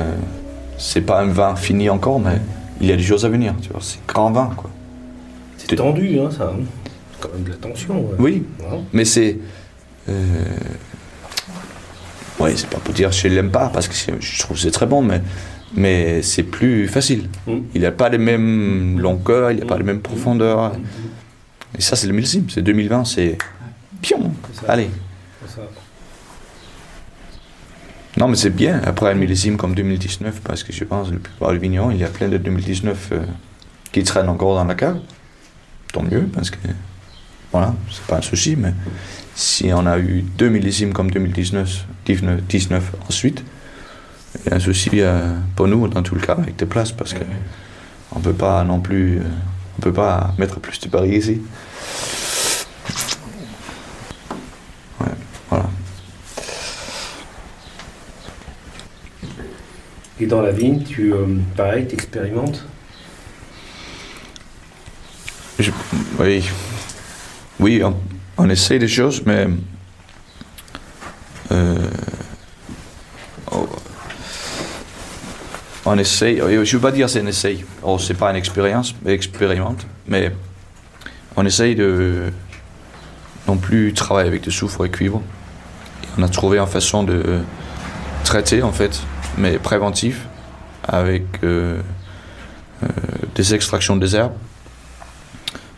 c'est pas un vin fini encore, mais il y a des choses à venir, tu vois. C'est grand vin, quoi. C'est tendu, hein, ça. hein. C'est quand même de la tension. ouais. Oui, Ouais. mais c'est. Euh... Oui, c'est pas pour dire que je l'aime pas, parce que je trouve que c'est très bon, mais, mais c'est plus facile. Mm. Il n'a pas les mêmes longueurs, il n'a pas les mêmes profondeurs. Et ça, c'est le millésime, c'est 2020, c'est. Pion. Allez. Ça. Non, mais c'est bien après un millésime comme 2019, parce que je pense que la plupart des vignerons, il y a plein de 2019 euh, qui traînent encore dans la cave. Tant mieux, parce que voilà, c'est pas un souci, mais si on a eu deux millésimes comme 2019 19, 19 ensuite, il y a un souci euh, pour nous, dans tout le cas, avec des places, parce que on peut pas non plus, euh, on peut pas mettre plus de paris ici. Ouais, voilà. Et dans la vigne, tu, euh, pareil, t'expérimentes? Oui, oui on, on essaie des choses, mais euh, oh, on essaie. Je ne veux pas dire c'est un essai. Oh, c'est pas une expérience, mais expérimente. Mais on essaye de non plus travailler avec du soufre et cuivre. On a trouvé une façon de traiter en fait, mais préventif, avec euh, euh, des extractions des herbes.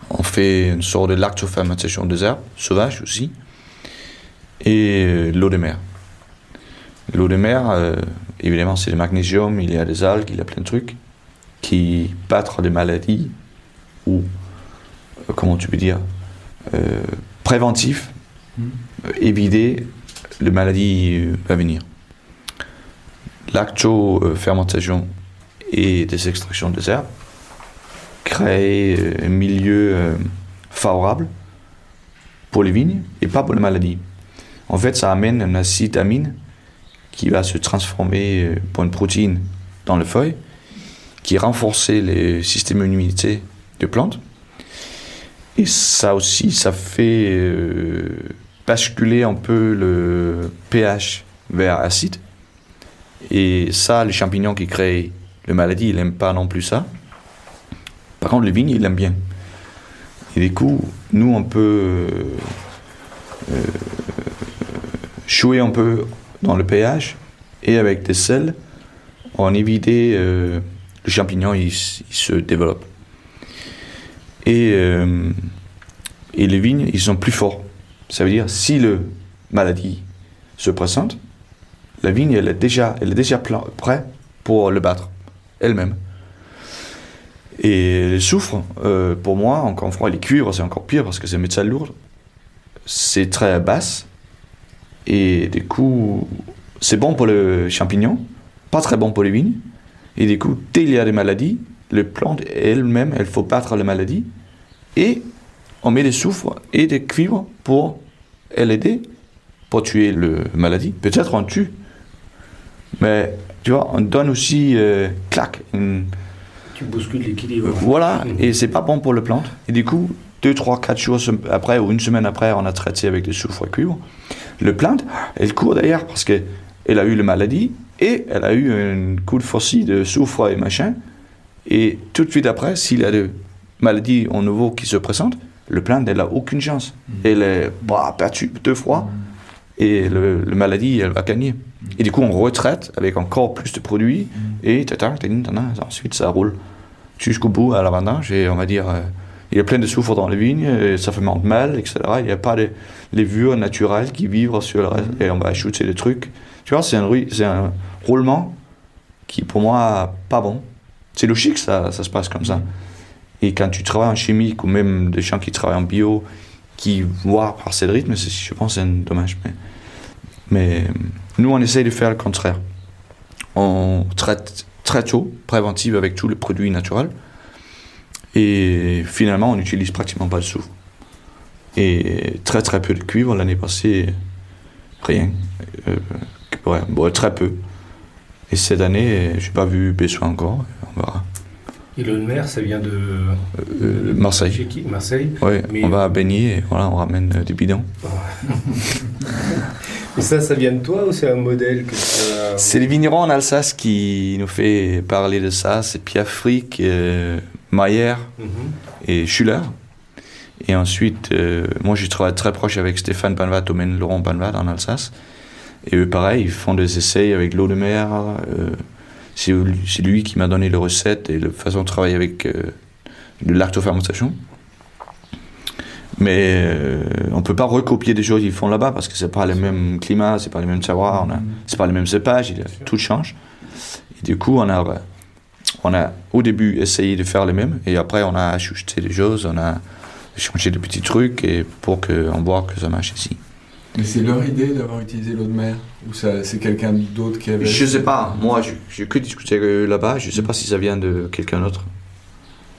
On fait une sorte de lactofermentation des herbes, sauvages aussi, et euh, l'eau de mer. L'eau de mer, évidemment, c'est le magnésium, il y a des algues, il y a plein de trucs qui battent des maladies ou, comment tu peux dire, préventifs, euh, éviter les maladies à venir. Lacto-fermentation et des extractions des herbes créent euh, un milieu euh, favorable pour les vignes et pas pour les maladies. En fait, ça amène un acide amine qui va se transformer euh, pour une protéine dans le feuille, qui renforce le système d'immunité des plantes. Et ça aussi, ça fait euh, basculer un peu le pH vers acide. Et ça, les champignons qui créent les maladies, ils n'aiment pas non plus ça. Par contre, les vignes, ils l'aiment bien. Et du coup, nous, on peut euh, jouer un peu dans le pH et avec des sels, on évite euh, le champignon, il se développe. Et, euh, et les vignes, ils sont plus forts. Ça veut dire, si le maladie se présente, la vigne, elle est déjà, elle est déjà prête pour le battre, elle-même. Et le soufre, euh, pour moi, encore une fois, les cuivres, c'est encore pire parce que c'est métal lourd. C'est très basse. Et du coup, c'est bon pour le champignon, pas très bon pour les vignes. Et du coup, dès qu'il y a des maladies, les plantes elles-mêmes, elles faut battre les maladies. Et on met des soufres et des cuivres pour l'aider, pour tuer le maladie. Peut-être on tue. Mais tu vois, on donne aussi, euh, clac, une, Tu bouscules l'équilibre. voilà, et c'est pas bon pour le plante. Et du coup, deux, trois, quatre jours sem- après ou une semaine après, on a traité avec des soufre et cuivre. Le plante, elle court derrière parce que elle a eu la maladie et elle a eu un coup de fossile de soufre et machin. Et tout de suite après, s'il y a des maladies en nouveau qui se présentent, le plante, elle a aucune chance. Elle est bah, perdue deux fois et le, le maladie, elle va gagner. Et du coup, on retraite avec encore plus de produits et tata, tata, ensuite ça roule jusqu'au bout à la vendange et on va dire euh, il y a plein de soufre dans les vignes et ça de mal etc il n'y a pas de levures naturelles qui vivent sur le reste et on va ajouter des trucs. Tu vois c'est un, rui- c'est un roulement qui pour moi pas bon. C'est logique ça, ça se passe comme ça. Et quand tu travailles en chimique ou même des gens qui travaillent en bio qui voient par ce rythme je pense c'est un dommage mais, mais nous on essaye de faire le contraire on traite très tôt, préventive avec tous les produits naturels. Et finalement, on n'utilise pratiquement pas de soufre. Et très très peu de cuivre. L'année passée, rien. Euh, très peu. Et cette année, je n'ai pas vu besoin encore. On verra. Et l'eau de mer, ça vient de. Euh, Marseille. Chez qui Marseille. Ouais, Mais- on va baigner et voilà, on ramène euh, des bidons. Et ça, ça vient de toi ou c'est un modèle que as- C'est les vignerons en Alsace qui nous fait parler de ça. C'est Pierre Frick, euh, Mayer, Mhm. et Schuller. Et ensuite, euh, moi, je travaille très proche avec Stéphane Banvat, domaine Laurent Banvat en Alsace. Et eux, pareil, ils font des essais avec l'eau de mer. C'est lui- qui m'a donné les recettes et la façon de travailler avec euh, de lactofermentation. Mais euh, on peut pas recopier des choses qu'ils font là-bas parce que c'est pas le même climat, c'est pas les mêmes savoirs, on a- c'est pas les mêmes cépages, a- tout change. Et du coup, on a, on a au début essayé de faire les mêmes et après on a ajusté des choses, on a changé des petits trucs et pour qu'on voit que ça marche ici. Mais c'est leur idée d'avoir utilisé l'eau de mer Ou c'est quelqu'un d'autre qui avait. Je sais pas, moi je- j'ai que discuté avec eux là-bas, je sais pas si ça vient de quelqu'un d'autre.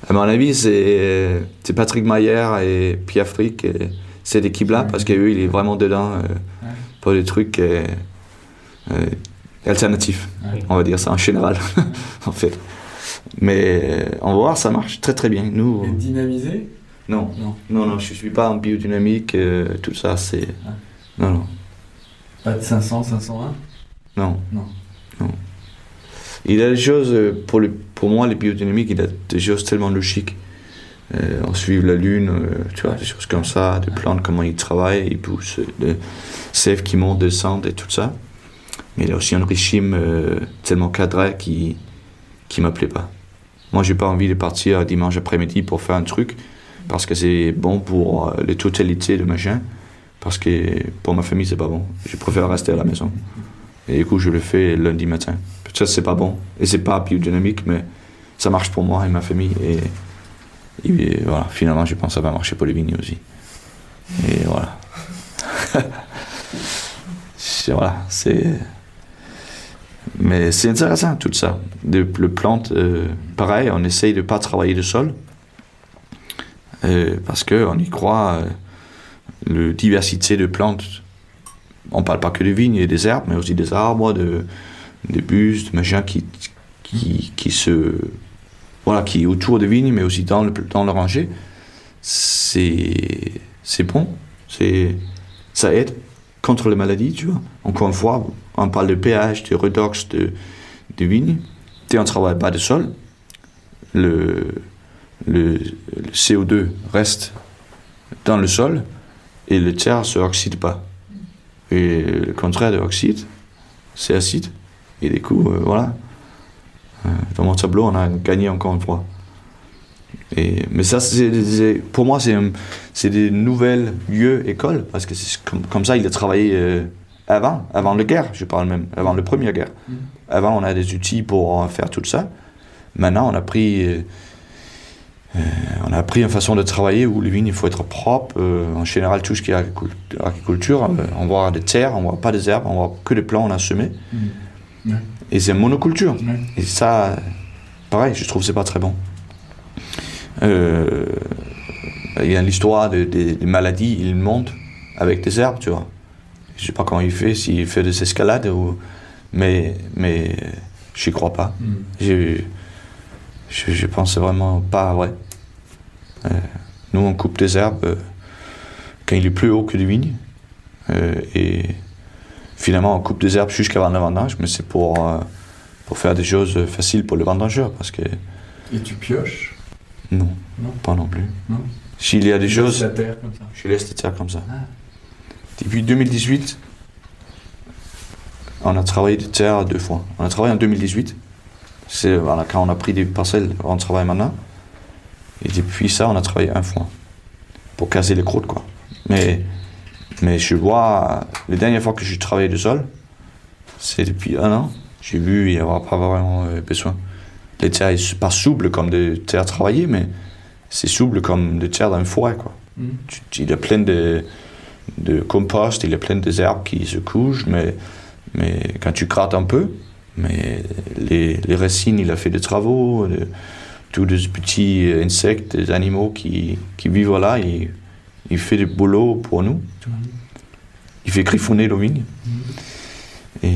À mon avis, c'est Patrick Mayer et Pierre Frick, et cette équipe-là, parce qu'eux, il est vraiment dedans euh, Ouais. pour des trucs euh, euh, alternatifs, Ouais. on va dire ça en général, en fait. Mais euh, on va voir, ça marche très très bien. Nous, Et dynamisé? Non, Non. non, non, je suis pas en biodynamique, tout ça, c'est. Non, non. Pas de 500, 501 Non. Non. Non. Il a des choses, euh, pour, le, pour moi, les biodynamiques, il a des choses tellement logiques Euh, on suit la lune, euh, tu vois, des choses comme ça, des plantes, comment ils travaillent, ils poussent, des sèves qui montent, descendent et tout ça. Mais il y a aussi un régime euh, tellement cadré qui qui me plaît pas. Moi, j'ai pas envie de partir dimanche après-midi pour faire un truc parce que c'est bon pour les totalités de machin. Parce que pour ma famille, c'est pas bon. Je préfère rester à la maison. Et du coup, je le fais lundi matin. Peut-être c'est pas bon. Et c'est pas biodynamique, mais ça marche pour moi et ma famille. Et, voilà, finalement, je pense que ça va marcher pour les vignes aussi. Et voilà. Voilà, c'est. Mais c'est intéressant tout ça. De, le plante, euh, pareil, on essaye de pas travailler le sol. euh, parce qu'on y croit, euh, le diversité de plantes. On parle pas que de vignes et des herbes, mais aussi des arbres, de, des bustes, machins qui, qui, qui se. Voilà, qui est autour des vignes, mais aussi dans le, dans le rangée. C'est. Bon. Ça aide contre les maladies, tu vois. Encore une fois, on parle de pH, de redox, de, de vignes. Si on ne travaille pas de sol, le, le CO2 reste dans le sol et le terre ne se oxyde pas. Et le contraire de oxyde, c'est acide. Et du coup, euh, voilà. Euh, Dans mon tableau, on a gagné encore une fois. Et, mais ça, c'est, pour moi, c'est, c'est des nouvelles lieux écoles, parce que c'est comme, comme ça il a travaillé euh, avant, avant la guerre, je parle même, avant la première guerre. Avant, on a des outils pour faire tout ça. Maintenant, on a pris, euh, on a pris une façon de travailler où les vignes, il faut être propre. euh, en général, tout ce qui est agricul- agriculture, euh, on voit des terres, on voit pas des herbes, on voit que des plants, on a semé. Ouais. Et c'est monoculture. Et ça, pareil, je trouve que c'est pas très bon. Euh, Il y a l'histoire de- des des maladies, il monte avec des herbes, tu vois. Je sais pas comment il fait, s'il fait des escalades ou. Mais, mais j'y crois pas. Mm. Je, pense vraiment pas vrai. Euh, nous, on coupe des herbes euh, quand il est plus haut que des vignes. Euh, et finalement, on coupe des herbes jusqu'avant le vendange, mais c'est pour, euh, pour faire des choses faciles pour le vendangeur. Parce que Et tu pioches? Non, Non. pas non plus. Non. S'il y a des Tu choses, la terre comme ça. je laisse les terres comme ça. Ah. Depuis 2018, on a travaillé des terres deux fois. On a travaillé en 2018. C'est voilà, quand on a pris des parcelles, on travaille maintenant. Et depuis ça, on a travaillé un fois. Pour casser les croûtes, quoi. Mais, mais je vois, les dernières fois que j'ai travaillé le sol, c'est depuis un an. J'ai vu n'y avoir pas vraiment euh, besoin. Les terres, sont pas souples comme des terres travaillées, mais c'est souple comme des terres dans une forêt, quoi. Mm. Il y a plein de, de compost, il y a plein de herbes qui se couchent, mais, mais quand tu grattes un peu, mais les, les racines, il a fait des travaux, de- tous des petits insectes, des animaux qui, qui vivent là, il, il fait des boulots pour nous. Il fait griffonner nos vignes. Et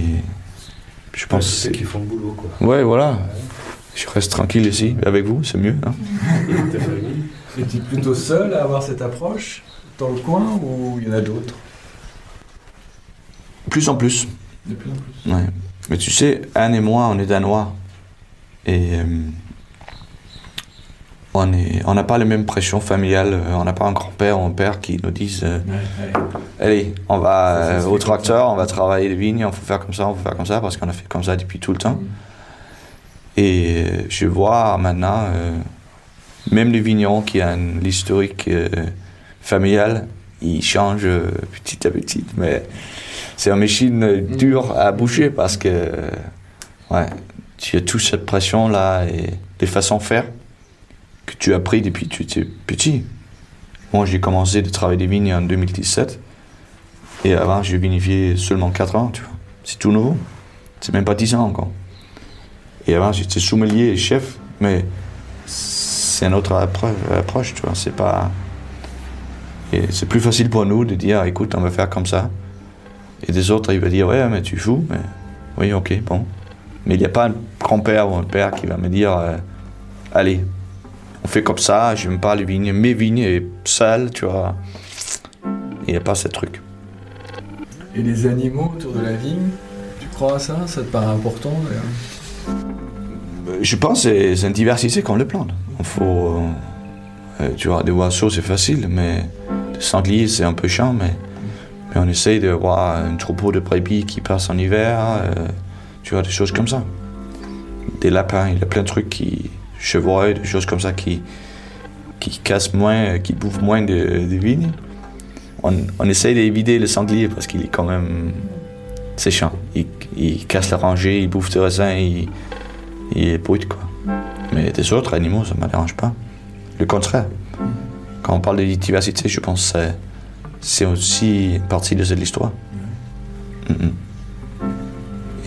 je pense c'est que ceux qui font le boulot, quoi. Ouais, voilà. Je reste tranquille ici, avec vous, c'est mieux. hein. Et ta famille Et tu es plutôt seul à avoir cette approche dans le coin ou il y en a d'autres? Plus en plus. De plus en plus. Ouais. Mais tu sais, Anne et moi, on est danois. Et euh, on n'a pas la même pression familiale. Euh, On n'a pas un grand-père ou un père qui nous disent euh, Ouais, ouais. Allez, on va Ça, ça se au tracteur, on va travailler les vignes, on faut faire comme ça, on faut faire comme ça, parce qu'on a fait comme ça depuis tout le temps. Mm. Et je vois maintenant, euh, même les vignerons qui ont un historique euh, familial, ils changent petit à petit. Mais c'est une machine dure à boucher parce que ouais, tu as toute cette pression-là et des façons de faire que tu as appris depuis que tu étais petit. Moi, j'ai commencé de travailler des vignes en 2017 et avant, j'ai vinifié seulement 4 ans. C'est tout nouveau. C'est même pas 10 ans encore. Et avant, j'étais sommelier et chef, mais c'est une autre appro- approche, tu vois. C'est pas. C'est plus facile pour nous de dire, écoute, on va faire comme ça. Et des autres, ils vont dire, ouais, mais tu fous. Mais... Oui, ok, bon. Mais il n'y a pas un grand-père ou un père qui va me dire, euh, allez, on fait comme ça, j'aime pas les vignes, mes vignes est sales, tu vois. Il n'y a pas ce truc. Et les animaux autour de la vigne, tu crois à ça? Ça te paraît important Je pense que c'est une diversité comme les plantes. Il faut. Euh, tu vois, des oiseaux, c'est facile, mais des sangliers, c'est un peu chiant, mais, on essaye d'avoir un troupeau de brebis qui passe en hiver, euh, tu vois, des choses comme ça. Des lapins, il y a plein de trucs qui. chevreuils, des choses comme ça qui, qui cassent moins, qui bouffent moins de, de vignes. On, on essaye d'éviter le sanglier parce qu'il est quand même. C'est chiant. Il, il casse la rangée, il bouffe des raisins, il, il est brut, quoi. Mais des autres animaux, ça ne me dérange pas. Le contraire. Quand on parle de diversité, je pense que c'est- aussi une partie de cette histoire.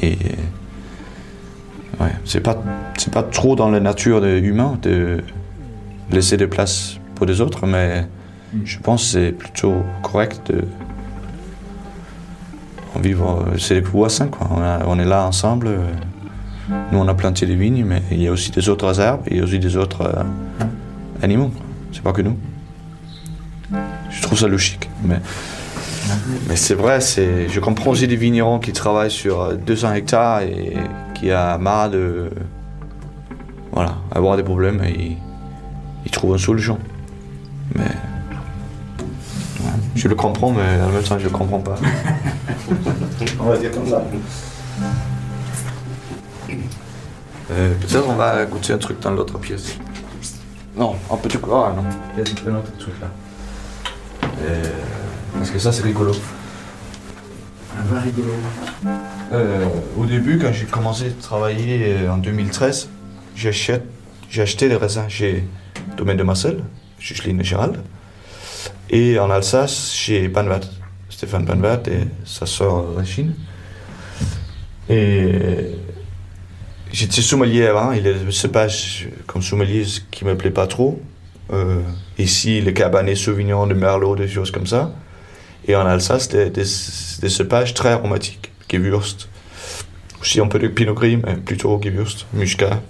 Et ouais, c'est pas c'est pas trop dans la nature de humain de laisser de place pour des autres, mais je pense que c'est plutôt correct de on vivre, c'est des voisins quoi. On, a- on est là ensemble. Nous on a planté des vignes, mais il y a aussi des autres arbres, et il y a aussi des autres euh, animaux. quoi. C'est pas que nous. Je trouve ça logique. Mais, mais c'est vrai, c'est, je comprends aussi des vignerons qui travaillent sur euh, 200 hectares et qui a marre de voilà, avoir des problèmes et ils, ils trouvent une solution. Mais ouais, je le comprends, mais en même temps je le comprends pas. on va dire comme ça. Euh, peut-être on va goûter un truc dans l'autre pièce. Non, un petit coup. Ah non, il y a un autre truc là. Euh, parce que ça c'est rigolo. Un vin rigolo. Euh, au début, quand j'ai commencé à travailler euh, en 2013, j'achète, j'ai acheté des raisins chez Domaine de Marcel, chez Schline et Gérald, et en Alsace chez Banvat, Stéphane Banvat et sa sœur Rachine. Et j'étais sommelier avant, il y a le cépage comme sommelier ce qui me plaît pas trop. Euh, ici, le cabernet sauvignon, le merlot, des choses comme ça. Et en Alsace, des, des, des cépages très aromatiques, Gewürzt. Aussi un peu de pinot gris, mais plutôt Gewürzt, Muscat,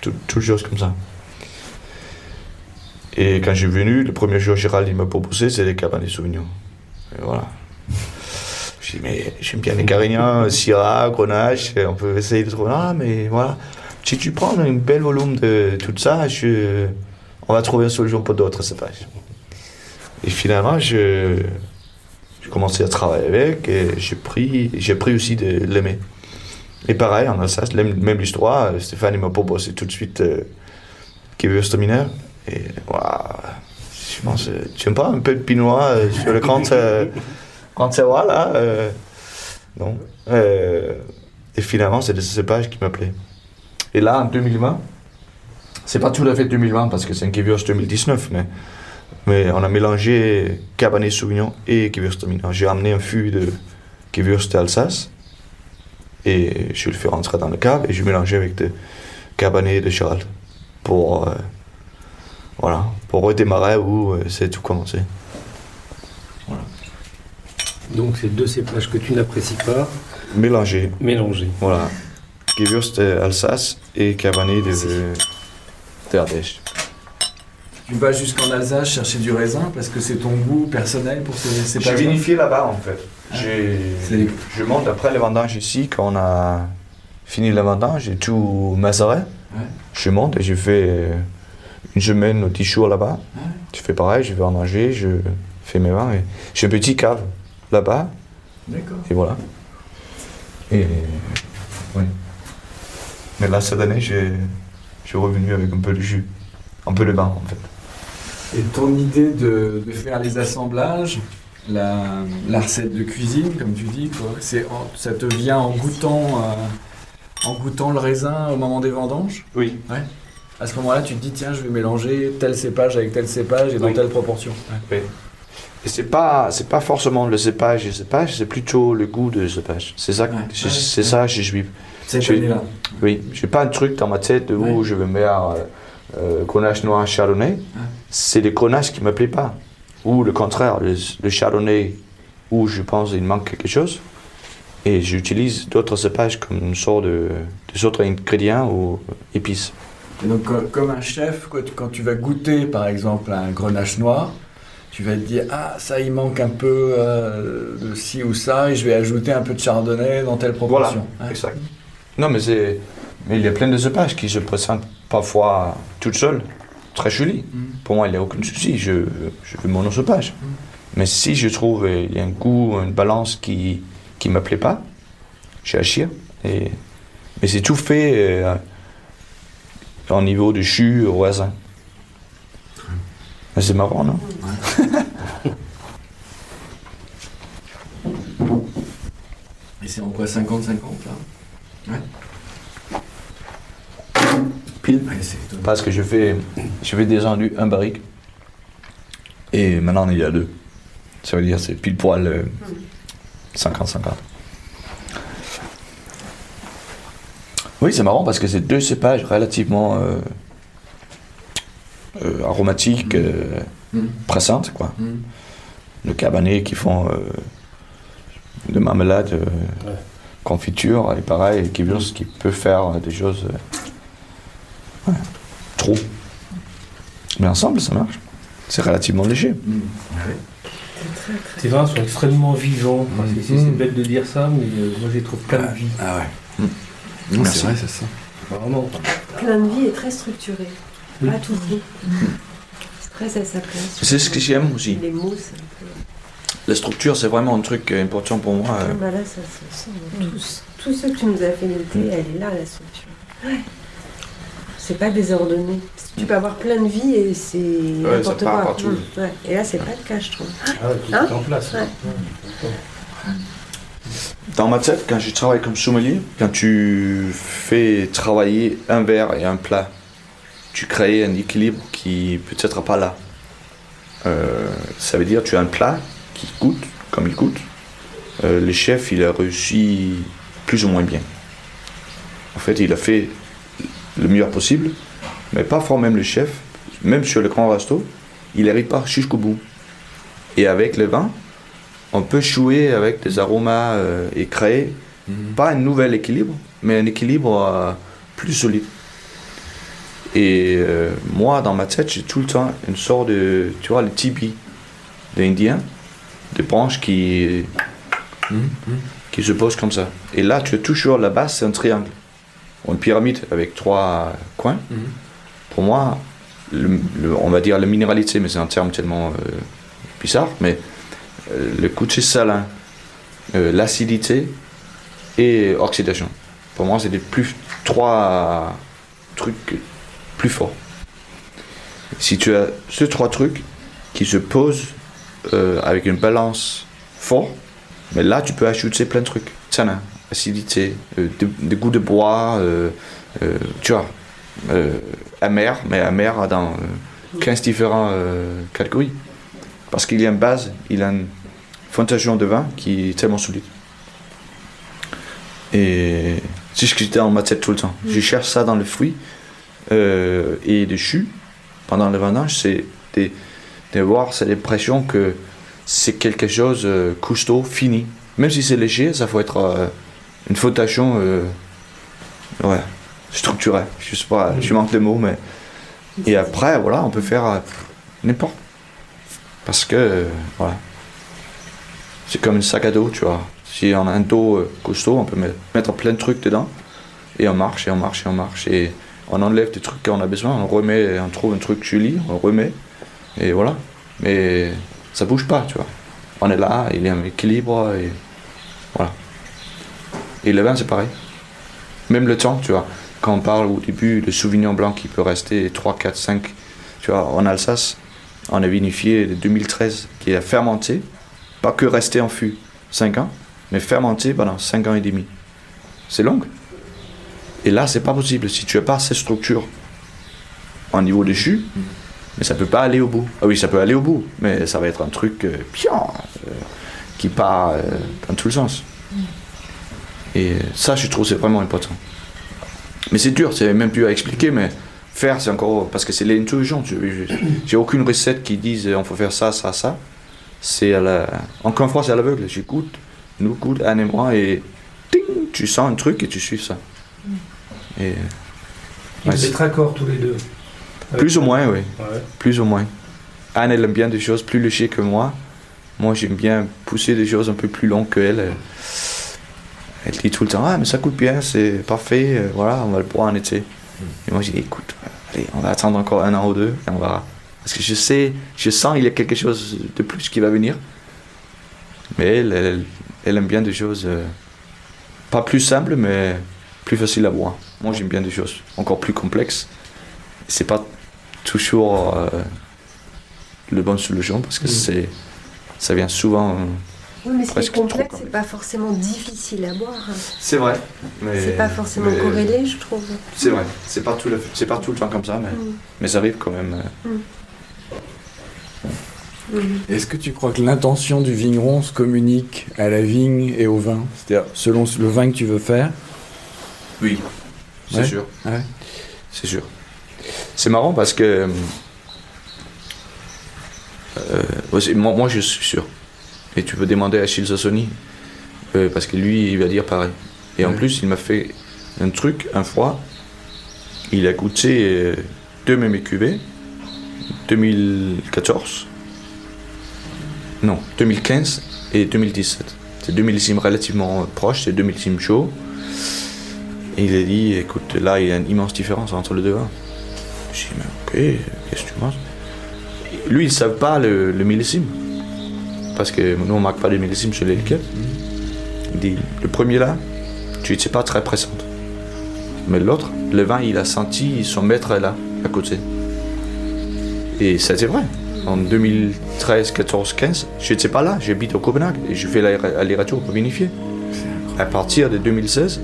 tout- toutes choses comme ça. Et quand j'ai venu, le premier jour, Gérald il m'a proposé, c'est des Cabernet Sauvignon. Et voilà. J'ai dit, mais j'aime bien les Carignan, Syrah, Grenache, on peut essayer de trouver. Ah, mais voilà. Si tu prends un bel volume de tout ça, je- on va trouver une solution pour d'autres cépages. Et finalement, je, j'ai commencé à travailler avec et j'ai pris, j'ai pris aussi de l'aimer. Et pareil, en Alsace, même l'histoire, euh, Stéphane m'a proposé tout de suite euh, Gewürztraminer. Et waouh, je pense, euh, tu aimes pas un peu de pinois euh, sur le euh, grand terroir là euh, Non. Euh, et finalement, c'est des cépages qui m'appelaient. Et là, en 2020, c'est pas tout à fait 2020 parce que c'est un Gewürz 2019, mais mais on a mélangé Cabernet Sauvignon et Gewürztraminer. J'ai amené un fût de Gewürz d'Alsace et je le fais rentrer dans le cave et je mélangé avec de Cabernet de Gérald pour, euh, voilà, pour redémarrer où euh, c'est tout commencé. Donc c'est deux cépages que tu n'apprécies pas, Mélangé, mélangés. voilà. Gewürz d'Alsace et Cabernet de d'Ardèche. Tu vas jusqu'en Alsace chercher du raisin parce que c'est ton goût personnel pour ces J'ai cépages. vinifié là-bas en fait. J'ai- C'est- Je monte après les vendanges ici, quand on a fini les vendanges et tout macéré. Ouais. Je monte et je fais euh, une semaine ou dix jours là-bas. Je fais pareil, je vais en manger, je fais mes vins. et J'ai un petit cave là-bas D'accord. et voilà. Et oui. Mais là, cette année, j'ai- je suis revenu avec un peu de jus, un peu de vin en fait. Et ton idée de, de faire les assemblages, la, la recette de cuisine, comme tu dis, quoi, c'est en- ça te vient en goûtant, euh, en goûtant le raisin au moment des vendanges? Oui. À ce moment-là, tu te dis, tiens, je vais mélanger tel cépage avec tel cépage et dans Oui. telle proportion. Oui. Et c'est pas, c'est pas forcément le cépage et le cépage, c'est plutôt le goût de cépage. C'est ça, Ouais. c'est, Ouais, c'est ouais. ça je suis. Cette Je- année-là. Oui, j'ai pas un truc dans ma tête où Ouais. je vais mettre euh, euh, grenache noir chardonnay. C'est le grenache qui me plaît pas. Ou le contraire, le, le chardonnay où je pense qu'il manque quelque chose. Et j'utilise d'autres cépages comme une sorte de, des autres ingrédients ou épices. Et donc, co- comme un chef, quand tu vas goûter, par exemple, un grenache noir, tu vas te dire, ah, ça, il manque un peu euh, de ci ou ça, et je vais ajouter un peu de chardonnay dans telle proportion. Ouais. Exact. Non, mais c'est. Mais il y a plein de cépages qui se présentent parfois tout seuls. très joli. Pour moi, il n'y a aucun souci. Je, je veux monosopage. Mais si je trouve euh, il y a un goût, une balance qui qui me plaît pas, j'ai à chier. Et, mais c'est tout fait euh, au niveau du jus au raisin. Mais c'est marrant, non? Et c'est en quoi 50-50 là. Ouais, étonnant. Parce que je fais, je fais descendu un barrique. Et maintenant, il y a deux. Ça veut dire c'est pile poil euh, 50-50. Oui, c'est marrant parce que c'est deux cépages relativement euh, euh, aromatiques, euh, Mm. pressantes, quoi. Mm. Le cabernet qui font euh, de marmelade, euh, Ouais. Confiture, et pareil, qui, qui peut faire des choses euh, ouais, trop. Mais ensemble, ça marche. C'est relativement léger. Mm. Tes vins sont extrêmement vivants. Enfin, c'est- c'est c'est bête de dire ça, mais euh, moi je les trouve plein de vie. Ah ouais. Mm. Non, c'est vrai, c'est ça. Vraiment. Plein de vie et très structuré. Pas tout dit. C'est très à sa place. C'est ce que j'aime aussi. Les mots. La structure, c'est vraiment un truc important pour moi. Ah, bah là, ça se sent. Tous ceux que tu nous as fait noter, elle est là, la structure. Ouais. C'est pas désordonné. Tu peux avoir plein de vie et c'est Ouais, n'importe ça part quoi. partout. Hum, ouais. Et là, c'est pas le cas, je trouve. Ah, tout Hein est en place. Ouais. Dans ma tête, quand je travaille comme sommelier, quand tu fais travailler un verre et un plat, tu crées un équilibre qui peut-être pas là. Euh, ça veut dire tu as un plat qui coûte comme il coûte. Euh, le chef, il a réussi plus ou moins bien. En fait, il a fait le meilleur possible, mais parfois même le chef, même sur le grand resto, il n'arrive pas jusqu'au bout. Et avec le vin, on peut jouer avec des aromas euh, et créer Mhm. pas un nouvel équilibre, mais un équilibre euh, plus solide. Et euh, moi, dans ma tête, j'ai tout le temps une sorte de, tu vois, le tipi d'Indien, des branches qui, Mhm. Mhm. qui se posent comme ça. Et là, tu as toujours la base, c'est un triangle, une pyramide avec trois coins. Mhm. Pour moi, le- le- on va dire la minéralité, mais c'est un terme tellement euh, bizarre, mais euh, le côté salin, euh, l'acidité et oxydation. Pour moi, c'est les plus trois trucs plus forts. Si tu as ces trois trucs qui se posent euh, avec une balance forte, mais là, tu peux ajouter plein de trucs. Tanin, acidité, euh, des, des goûts de bois, euh, euh, tu vois, amer, mais amer dans euh, 15 différentes catégories. Parce qu'il y a une base, il a une fondation de vin qui est tellement solide. Et c'est ce qui était dans ma tête tout le temps. Je cherche ça dans le fruit et le jus pendant le vendange, c'est de, de voir cette impression que c'est quelque chose de costaud, fini. Même si c'est léger, ça faut être euh, une fondation euh, ouais, structurée. Je sais pas, je manque de mots, mais. Et après, voilà, on peut faire euh, n'importe. Parce que, euh, voilà. C'est comme un sac à dos, tu vois. Si on a un dos euh, costaud, on peut met- mettre plein de trucs dedans. Et on marche, et on marche, et on marche. Et on enlève des trucs qu'on a besoin, on remet, on trouve un truc joli, on remet. Et voilà. Mais ça bouge pas, tu vois. On est là, il y a un équilibre, et voilà. Et le vin, c'est pareil. Même le temps, tu vois. Quand on parle au début de Sauvignon blanc qui peut rester 3, 4, 5, tu vois, en Alsace, on a vinifié de 2013 qui a fermenté, pas que resté en fût 5 ans, mais fermenté pendant 5 ans et demi. C'est long. Et là, c'est pas possible. Si tu n'as pas cette structure au niveau des jus, mais ça peut pas aller au bout. Ah oui, ça peut aller au bout, mais ça va être un truc euh, euh, qui part euh, dans tous les sens. Et ça, je trouve, c'est vraiment important. Mais c'est dur, c'est même plus à expliquer, mais faire, c'est encore. Parce que c'est l'intuition. J'ai aucune recette qui dise on faut faire ça, ça, ça. C'est à la. Encore une fois, c'est à l'aveugle. J'écoute, nous écoute, Anne et moi, et ting, tu sens un truc et tu suis ça. Et. Et Ouais, vous c'est- êtes raccord tous les deux. Plus ou moins, oui. Ouais. Plus ou moins. Anne, elle aime bien des choses plus léchées que moi. Moi, j'aime bien pousser des choses un peu plus longues qu'elle. Elle, elle dit tout le temps Ah, mais ça coûte bien, c'est parfait, euh, voilà, on va le boire en été. Et moi, j'ai dit, écoute, allez, on va attendre encore un an ou deux et on va. Parce que je sais, je sens qu'il y a quelque chose de plus qui va venir. Mais elle, elle, elle aime bien des choses euh, pas plus simples, mais plus faciles à boire. Moi, j'aime bien des choses encore plus complexes. C'est pas toujours euh, le bon solution parce que c'est ça vient souvent. Oui, mais ce qui est complexe, c'est pas forcément difficile à boire. C'est vrai. Mais C'est pas forcément mais- corrélé, je trouve. C'est vrai. C'est pas tout le, c'est pas tout le temps comme ça, mais, Mm. mais ça arrive quand même. euh. Est-ce que tu crois que l'intention du vigneron se communique à la vigne et au vin? C'est-à-dire, selon le vin que tu veux faire? Oui, c'est Ouais. sûr. Ouais. C'est sûr. C'est marrant parce que. euh, aussi, moi, moi, je suis sûr. Et tu peux demander à Achille Sassoni. euh, parce que lui, il va dire pareil. Et en plus, il m'a fait un truc, un fois. Il a goûté euh, deux mêmes cuvées. 2014. Non, 2015 et 2017. C'est deux millésimes relativement proches, c'est deux millésimes chauds. Et il a dit, écoute, là, il y a une immense différence entre les deux. J'ai dit, mais ok, qu'est-ce que tu penses? Lui, il ne savait pas le, le millésime. Parce que nous, on ne marque pas de millésime sur l'étiquette. Il dit, le premier là, tu n'étais pas très présente. Mais l'autre, le vin, il a senti son maître là, à côté. Et c'était vrai. En 2013, 14, 15, je n'étais pas là, j'habite au Copenhague et je fais l'aller-retour pour vinifier. À partir de 2016,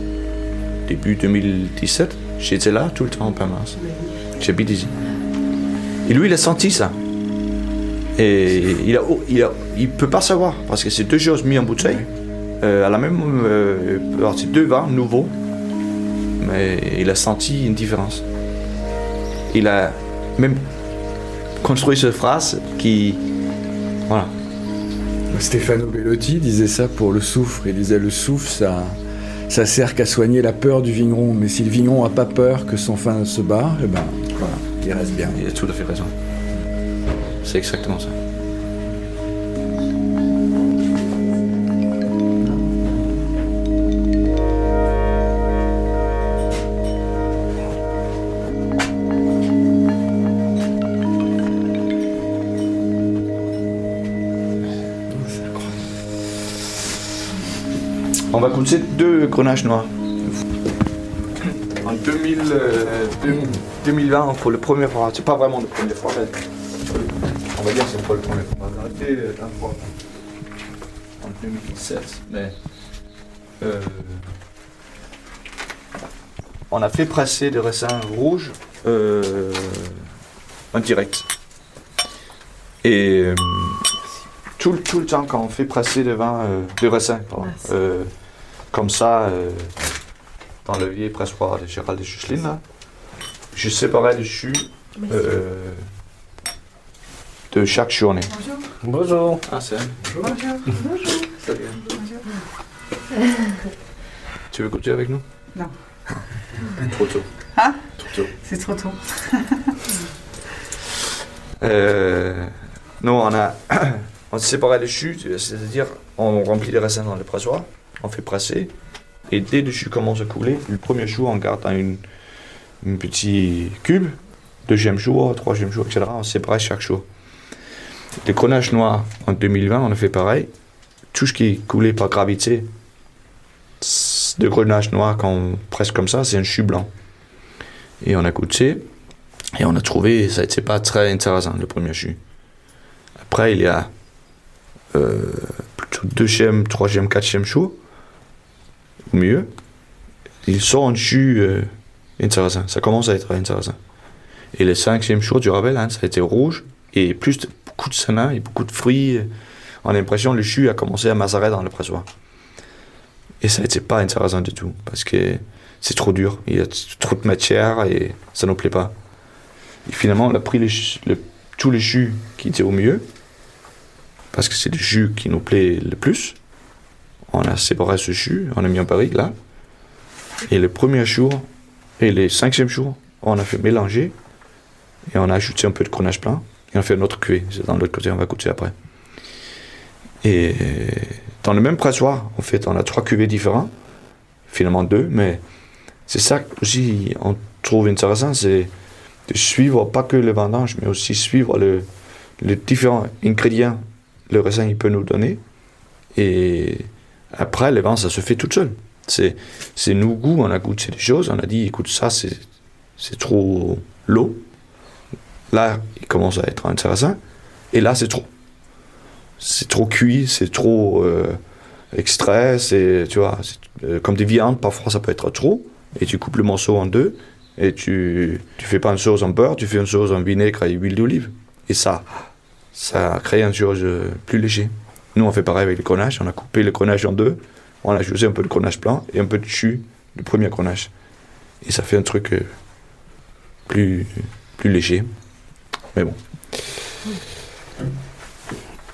début 2017, j'étais là tout le temps en permanence. Et lui, il a senti ça. Et il a, il a, il peut pas savoir parce que c'est deux choses mises en bouteille euh, à la même euh, partie, deux vins nouveaux, mais il a senti une différence. Il a même construit cette phrase qui, voilà, Stefano Bellotti disait ça pour le soufre. Il disait le soufre, ça, ça sert qu'à soigner la peur du vigneron. Mais si le vigneron n'a pas peur que son vin se barre, eh ben, voilà, il reste bien. il a tout à fait raison. C'est exactement ça. On va goûter deux grenaches noirs. En 2000, euh, deux- 2020, pour le premier fois, c'est pas vraiment le premier mais on va dire que c'est pas le premier. On a arrêté euh, un fois en 2017, mais euh, on a fait presser des raisins rouges euh, en direct. Et euh, tout, le- tout le temps, quand on fait presser euh, Merci. euh, comme ça, euh, dans le vieil pressoir de Gérald de Chuchlin, là, je séparais le jus euh, de chaque journée. Bonjour. Ah, c'est Salut. Tu veux goûter avec nous? Non. Trop tôt. Hein? Trop tôt. C'est trop tôt. Euh, nous, on a on séparait le jus, c'est-à-dire on remplit les raisins dans le pressoir, on fait presser, et dès le jus commence à couler, le premier jour on garde dans une, cube, deuxième jour, troisième jour, etc. On sépare chaque jour. Les grenaches noirs en 2020, on a fait pareil. Tout ce qui coulait par gravité de grenache noir quand on presse comme ça, c'est un jus blanc. Et on a goûté, et on a trouvé, ça n'était pas très intéressant, le premier jus. Après, il y a euh, plutôt deuxième, troisième, quatrième jour, ou mieux. Il sort un jus euh, intéressant. Ça commence à être intéressant. Et le cinquième jour, te rappelles, hein, ça a été rouge, et plus de, beaucoup de semin et beaucoup de fruits. On a l'impression le jus a commencé à macérer dans le pressoir. Et ça n'était pas intéressant du tout, parce que c'est trop dur. Il y a trop de matière et ça ne nous plaît pas. Et finalement, on a pris le- tous les jus qui étaient au mieux, parce que c'est le jus qui nous plaît le plus. On a séparé ce jus, on a mis en barrique là. Et le premier jour et le cinquième jour, on a fait mélanger et on a ajouté un peu de grenache blanc et on a fait notre cuvée. C'est dans l'autre côté, on va goûter après. Et dans le même pressoir, en fait, on a trois cuvées différentes, finalement deux, mais c'est ça aussi, on trouve intéressant, c'est de suivre pas que le vendange, mais aussi suivre le, les différents ingrédients le raisin il peut nous donner. Et après, le vin, ça se fait tout seul. C'est, c'est nos goûts, on a goûté des choses, on a dit, écoute, ça, c'est, trop lourd. Là, il commence à être intéressant. Et là, c'est trop. C'est trop cuit, c'est trop euh, extrait, c'est, tu vois, euh, comme des viandes, parfois ça peut être trop. Et tu coupes le morceau en deux, et tu, tu fais pas une sauce en beurre, tu fais une sauce en vinaigre et huile d'olive. Et ça, ça crée une chose euh, plus léger. Nous, on fait pareil avec le grenage. On a coupé le grenage en deux. On a ajouté un peu de grenage blanc et un peu de jus du premier grenage. Et ça fait un truc euh, plus, plus léger. Mais bon.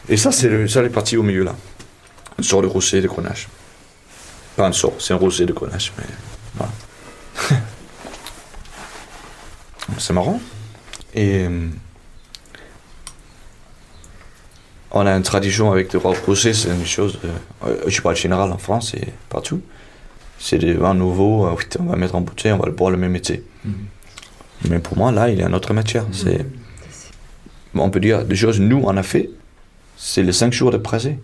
Et ça, c'est le, ça, les parties au milieu là. Une sorte de rosé de grenage. Pas un sort, c'est un rosé de grenage, mais voilà. c'est marrant. Et euh, on a une tradition avec le rosé, c'est une chose, euh, je parle général en France et partout. C'est des vins nouveaux, euh, on va mettre en bouteille, on va le boire le même été. Mais pour moi, là, il y a une autre matière. C'est, on peut dire des choses, nous, on a fait, c'est les 5 jours de pressé.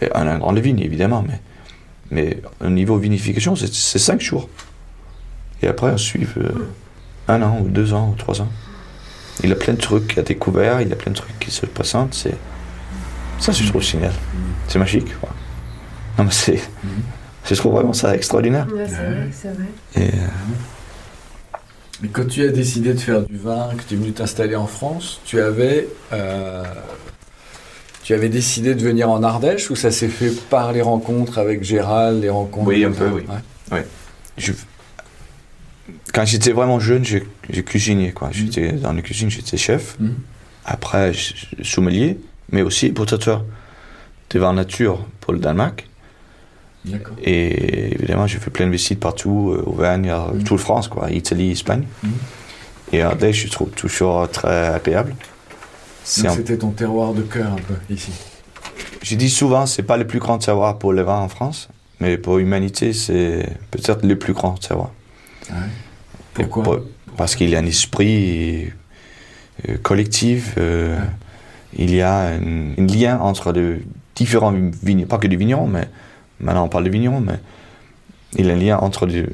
Et on a un grand vigne, évidemment, mais, mais au niveau vinification, c'est 5 jours. Et après, on suit euh, un an, ou deux ans, ou trois ans. Il y a plein de trucs à découvert, il y a plein de trucs qui se présentent. C'est, ça, je trouve génial. C'est magique. quoi. Non, mais c'est, je trouve vraiment ça extraordinaire. Ouais, c'est vrai, c'est vrai. Et, euh, Mais quand tu as décidé de faire du vin, que tu es venu t'installer en France, tu avais, euh, tu avais décidé de venir en Ardèche ou ça s'est fait par les rencontres avec Gérald, les rencontres Oui, un peu, oui. Ouais. je- quand j'étais vraiment jeune, j'ai, cuisiné. Quoi. J'étais dans la cuisine, j'étais chef. Mhm. Après, sommelier, mais aussi importateur de vin nature pour le Danemark. Et évidemment, j'ai fait plein de visites partout, euh, Auvergne, euh, Mhm. toute France, quoi, Italie, Espagne. Mhm. Et Ardèche, je trouve toujours très agréable. Un- c'était ton terroir de cœur un peu ici. Je dis souvent, c'est pas le plus grand savoir pour le vin en France, mais pour l'humanité, c'est peut-être le plus grand. Ouais. Pour- Pourquoi? pour- Parce qu'il y a un esprit euh, collectif, euh, Ouais. Il y a un, lien entre les différents vignerons, pas que des vignerons, mais maintenant on parle de vignerons, mais il y a un lien entre les-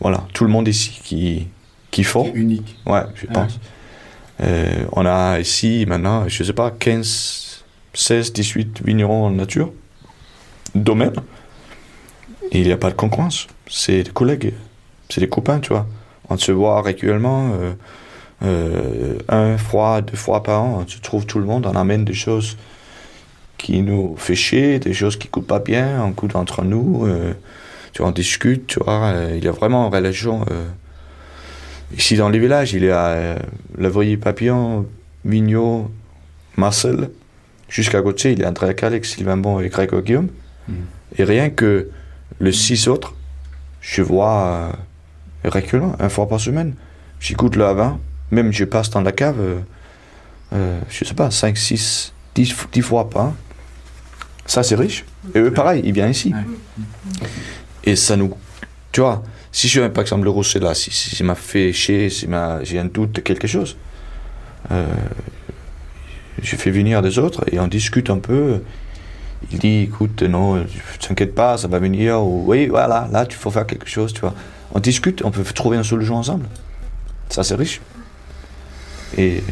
voilà, tout le monde ici qui, qui font. Unique. Ouais, je Ah pense. Euh, on a ici maintenant, je sais pas, 15, 16, 18 vignerons en nature, domaine. Et il n'y a pas de concurrence. C'est des collègues, c'est des copains, tu vois. On se voit régulièrement, euh, euh, un fois, deux fois par an, on se trouve tout le monde, on amène des choses qui nous fait chier, des choses qui coûtent pas bien, on coûte entre nous, euh, tu vois, on discute, tu vois. euh, il y a vraiment une relation. Ici dans les villages, il y a Lavrier Papillon, Mignot, Marcel. Jusqu'à côté, il y a André Calix, Sylvain Bon et Grégoire Guillaume. Mhm. Et rien que les six autres, je vois euh, régulièrement, une fois par semaine. J'écoute le vin, même je passe dans la cave, euh, euh, je sais pas, 5, 6, 10, 10 fois par an. Ça, c'est riche. Et eux, pareil, ils viennent ici. Et ça nous. Tu vois, si je par exemple le rosé là, si, si, si m'a fait chier, si m'a- j'ai un doute de quelque chose, euh, je fais venir des autres et on discute un peu. Il dit écoute, non, t'inquiète pas, ça va venir, ou oui, voilà, là, tu faut faire quelque chose, tu vois. On discute, on peut trouver une solution ensemble. Ça, c'est riche. Et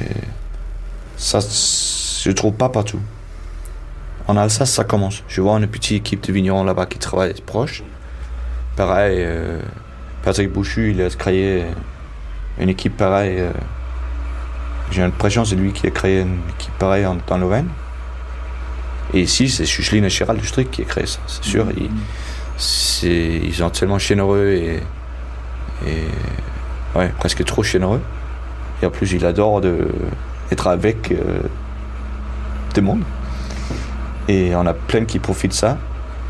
ça, je trouve pas partout. En Alsace, ça commence. Je vois une petite équipe de vignerons là-bas qui travaillent proche. Pareil, euh, Patrick Bouchu, il a créé une équipe pareille. euh, J'ai l'impression que c'est lui qui a créé une équipe pareille en- dans l'Auvergne. Et ici, c'est Chucheline et Gérald Dustric qui a créé ça, c'est sûr. Ils, c'est- ils sont tellement généreux et, et ouais, presque trop généreux. Et en plus, il adore de, être avec euh, tout le monde. Et on a plein qui profitent de ça.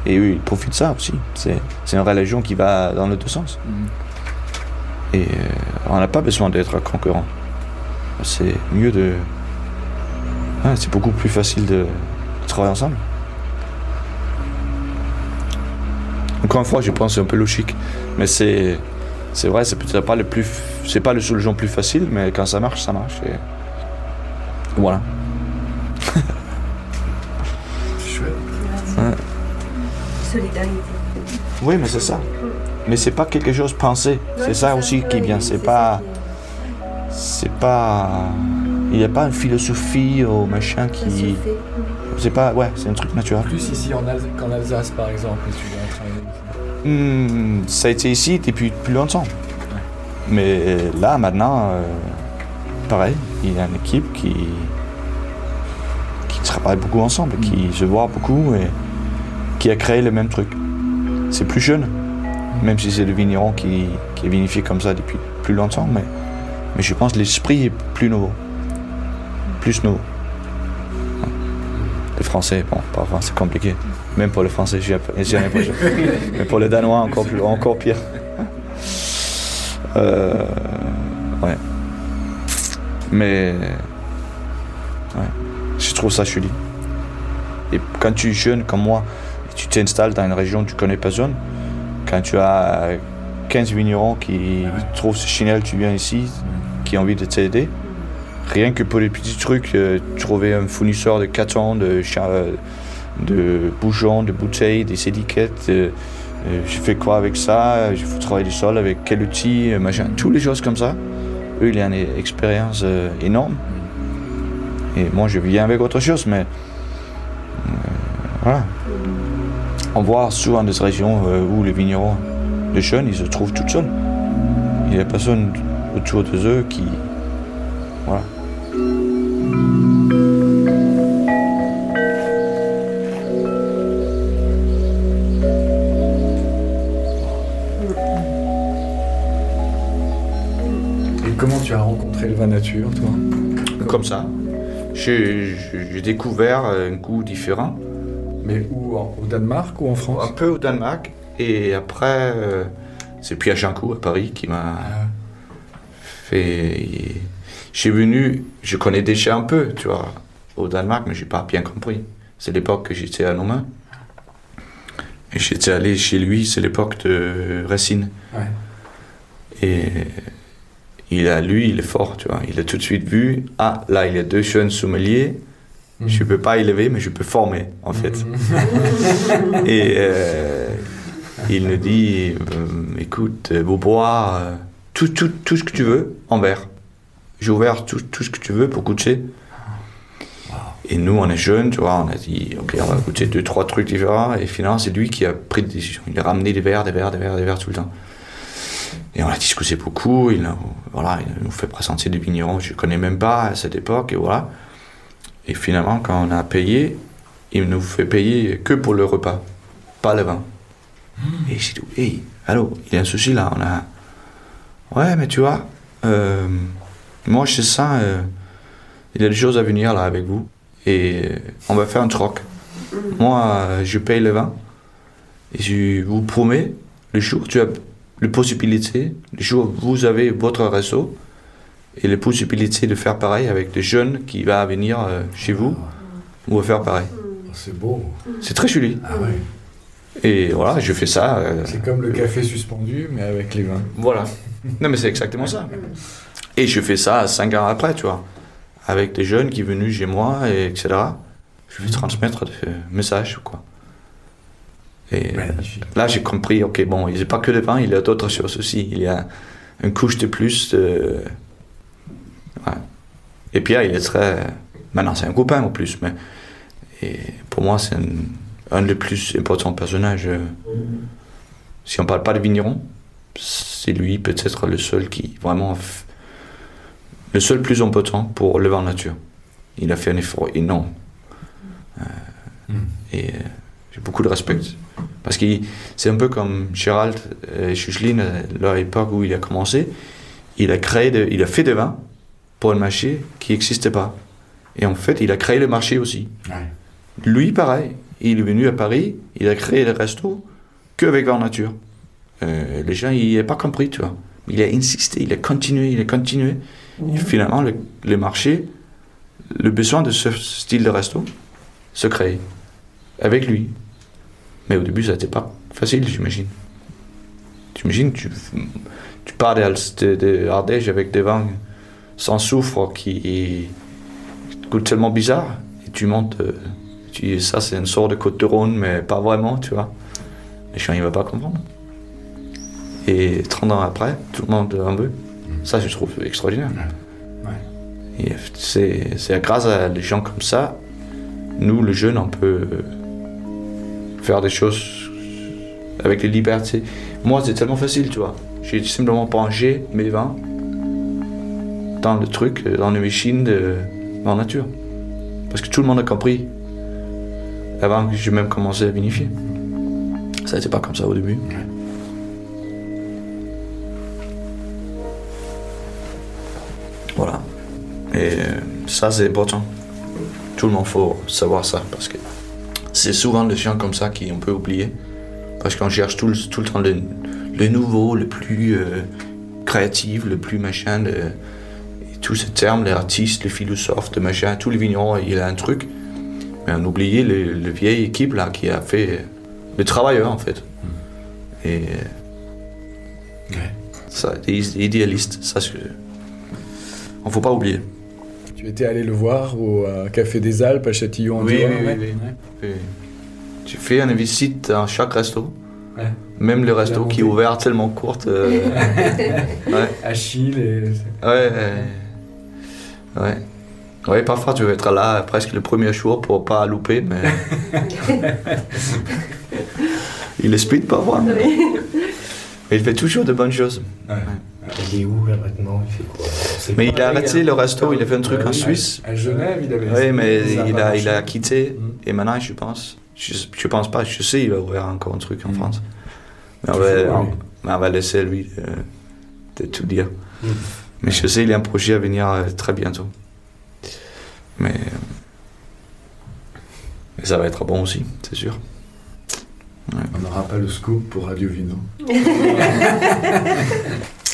Et eux, ils profitent de ça aussi. C'est, c'est une religion qui va dans les deux sens. Mhm. Et euh, on n'a pas besoin d'être concurrent. C'est mieux de. Ouais, c'est beaucoup plus facile de, de travailler ensemble. Encore une fois, je pense que c'est un peu logique. Mais c'est. c'est vrai, c'est peut-être pas le plus, c'est pas le solution plus facile, mais quand ça marche, ça marche. Et voilà. Chouette. Ouais. Solidarité. Oui, mais c'est ça. Mais c'est pas quelque chose pensé. C'est ça aussi qui est bien. C'est pas, c'est pas, il n'y a pas une philosophie ou machin qui, fait. c'est pas, ouais, c'est un truc naturel. Plus ici en Al- qu'en Alsace, par exemple, tu viens travailler ici. Hmm, ça a été ici depuis plus longtemps. Mais là, maintenant, euh, pareil, il y a une équipe qui, qui travaille beaucoup ensemble, qui se voit beaucoup et qui a créé le même truc. C'est plus jeune, même si c'est le vigneron qui, qui est vinifié comme ça depuis plus longtemps, mais, mais je pense que l'esprit est plus nouveau. Plus nouveau. Ouais. Le français, bon, parfois c'est compliqué. Même pour le français, j'ai j'ai l'impression. Mais pour le danois, encore, plus, encore pire. Euh, ouais. Mais. Ouais. Je trouve ça joli. Et quand tu es jeune comme moi, tu t'installes dans une région tu connais personne, quand tu as 15 vignerons qui trouvent ce chinel, tu viens ici, qui ont envie de t'aider, rien que pour les petits trucs, euh, trouver un fournisseur de cartons, de, cha- de de bouteilles, des étiquettes. euh, euh, je fais quoi avec ça? Je faut travailler le sol avec quel outil euh, machin? Toutes les choses comme ça. Eux, il y a une expérience euh, énorme. Et moi, je viens avec autre chose, mais euh, voilà. On voit souvent des régions euh, où les vignerons, les jeunes, ils se trouvent tout seuls. Il n'y a personne autour de eux qui. Voilà. Tu as rencontré le vin nature, toi Comme ça. J'ai découvert un goût différent. Mais où en- Au Danemark ou en Un France peu au Danemark. Et après, euh, c'est Pierre Jancourt à Paris qui m'a Ah, fait. J'ai venu, je connais déjà un peu, tu vois, au Danemark, mais j'ai pas bien compris. C'est l'époque que j'étais à Nomain. Et j'étais allé chez lui, c'est l'époque de Racine. Ouais. Et il a, lui, il est fort, tu vois. Il a tout de suite vu, ah, là, il y a deux jeunes sommeliers. Mhm. Je peux pas élever, mais je peux former, en fait. Et euh, il nous dit, euh, écoute, euh, vous boire euh, tout, tout, tout ce que tu veux en verre. J'ai ouvert tout, tout ce que tu veux pour goûter. Et nous, on est jeunes, tu vois, on a dit, ok, on va goûter deux, trois trucs différents. Et finalement, c'est lui qui a pris des décisions. Il a ramené des verres, des verres, des verres, des verres tout le temps. Et on a discuté beaucoup. Il, a, voilà, il nous fait présenter des vignerons que je ne connais même pas à cette époque. Et voilà. Et finalement, quand on a payé, il nous fait payer que pour le repas, pas le vin. Et j'ai dit, hey, allô, il y a un souci là. On a... Ouais, mais tu vois, euh, moi je sens, euh, il y a des choses à venir là avec vous. Et on va faire un troc. Moi, euh, je paye le vin. Et je vous promets, le jour tu as la possibilité, le jour où vous avez votre réseau, et les possibilités de faire pareil avec des jeunes qui vont venir euh, chez vous, on va faire pareil. Oh, C'est beau. C'est très joli. Ah ouais. Et voilà, je fais ça. euh, C'est comme le café suspendu, mais avec les vins. voilà. Non, mais c'est exactement ça. Et je fais ça cinq ans après, tu vois. Avec des jeunes qui sont venus chez moi, et etc. Je vais transmettre des messages, quoi. Et euh, Magnifique. là, j'ai compris, ok, bon, il n'y a pas que le vin, il y a d'autres choses aussi. Il y a une couche de plus. De... Ouais. Et Pierre, il est très. Maintenant, c'est un copain en plus, mais. Et pour moi, c'est un, un des plus importants personnages. euh, Si on parle pas de vigneron, c'est lui peut-être le seul qui vraiment. Le seul plus important pour le vin nature. Il a fait un effort énorme. Euh, Mm. Et euh, j'ai beaucoup de respect. Parce que c'est un peu comme Gérald et Chuchlin, à leur époque où il a commencé. Il a, créé de- il a fait des vins pour un marché qui n'existait pas. Et en fait, il a créé le marché aussi. Ouais. Lui, pareil. Il est venu à Paris, il a créé le resto qu'avec vin nature. Euh, les gens, ils n'avaient pas compris, tu vois. Il a insisté, il a continué, il a continué. Et finalement, le, le marché, le besoin de ce style de resto se crée avec lui. Mais au début, ça n'était pas facile, j'imagine. J'imagine, tu, tu pars des, de, de Ardèche avec des vins sans soufre qui goûtent tellement bizarre. Et tu montes, euh, tu ça c'est une sorte de côte de Rhône, mais pas vraiment, tu vois. Les gens, il va pas comprendre. Et 30 ans après, tout le monde en veut. Ça, je trouve extraordinaire. C'est c'est grâce à des gens comme ça, nous, les jeunes, on peut faire des choses avec les libertés. Moi, c'est tellement facile, tu vois. J'ai simplement branché mes vins dans le truc, dans les machines de la nature. Parce que tout le monde a compris avant que j'ai même commencé à vinifier. Ça n'était pas comme ça au début. Voilà. Et euh, ça, c'est important. Tout le monde faut savoir ça parce que c'est souvent des gens comme ça qu'on peut oublier. Parce qu'on cherche tout le, tout le temps le, le nouveau, le plus euh, créatif, le plus machin. le- tous ces termes, les artistes, les philosophes, de machin, tous les vignerons, il a un truc. Mais on oublie le, le vieille équipe là qui a fait le travailleur en fait. Et euh, ça, des idéalistes, ça. On faut pas oublier. Tu étais allé le voir au euh, Café des Alpes à Châtillon en Oui, Diois, oui, oui, ouais. oui. Tu fais une visite dans chaque resto. Ouais. Même le resto qui est ouvert tellement courte. euh, ouais. Achille et... Ouais, ouais. Ouais. Ouais, parfois tu vas être là presque le premier jour pour pas louper, mais. il explique parfois. Mais... mais il fait toujours de bonnes choses. Il est où là maintenant? Il fait quoi? C'est Mais il a arrêté le resto, il a fait un truc Ouais, en. Suisse. À Genève, il avait... Oui, mais il a, il a quitté. Mm. Et maintenant, je pense. Je, je pense pas, je sais, il va ouvrir encore un truc en Mm. France. Mais on va, on, on va laisser lui de, de tout dire. Mm. Mais je sais, il y a un projet à venir euh, très bientôt. Mais, euh, mais ça va être bon aussi, c'est sûr. On n'aura pas le scoop pour Radio Vino.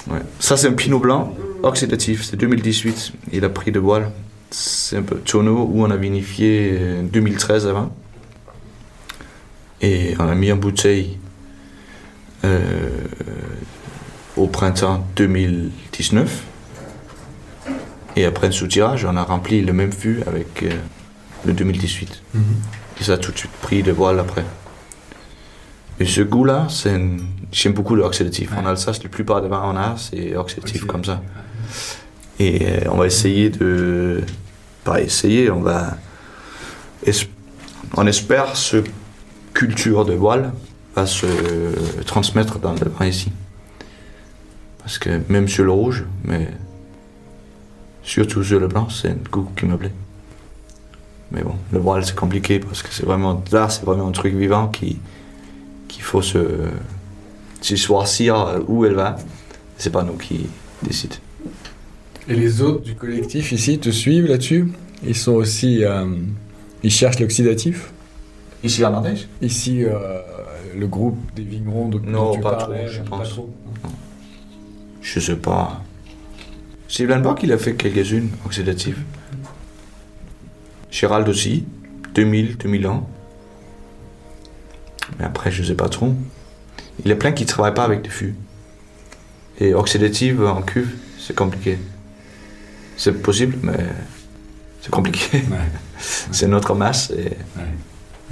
Ouais. Ça, c'est un pinot blanc oxydatif, c'est 2018. Il a pris de voile. C'est un peu tonneau où on a vinifié euh, 2013 avant. Et on a mis en bouteille euh, au printemps 2019. Et après un sous-tirage, on a rempli le même fût avec euh, le 2018. Et ça a tout de suite pris de voile après. Et ce goût-là, c'est j'aime beaucoup l'oxydatif. En Alsace, la plupart des vins qu'on a, c'est oxydatif comme ça. Et euh, on va essayer de. Pas essayer, on va. es- On espère ce culture de voile va se transmettre dans le vin ici. Parce que même sur le rouge, mais surtout sur le blanc, c'est un goût qui me plaît. Mais bon, le voile c'est compliqué parce que c'est vraiment là, c'est vraiment un truc vivant qui qu'il faut se, se choisir où elle va. C'est pas nous qui décident. Et les autres du collectif ici te suivent là-dessus? Ils sont aussi... euh, ils cherchent l'oxydatif? Ici en Ardèche Ici, euh, le groupe des vignerons dont Non, tu pas parlais, trop, je pas pense. trop. Je sais pas. Sylvain il a fait quelques-unes oxydatives. Gérald aussi, 2000, 2001. Mais après, je sais pas trop. Il y a plein qui travaillent pas avec des fûts. Et oxydative en cuve, c'est compliqué. C'est possible, mais c'est compliqué. Ouais. c'est notre masse et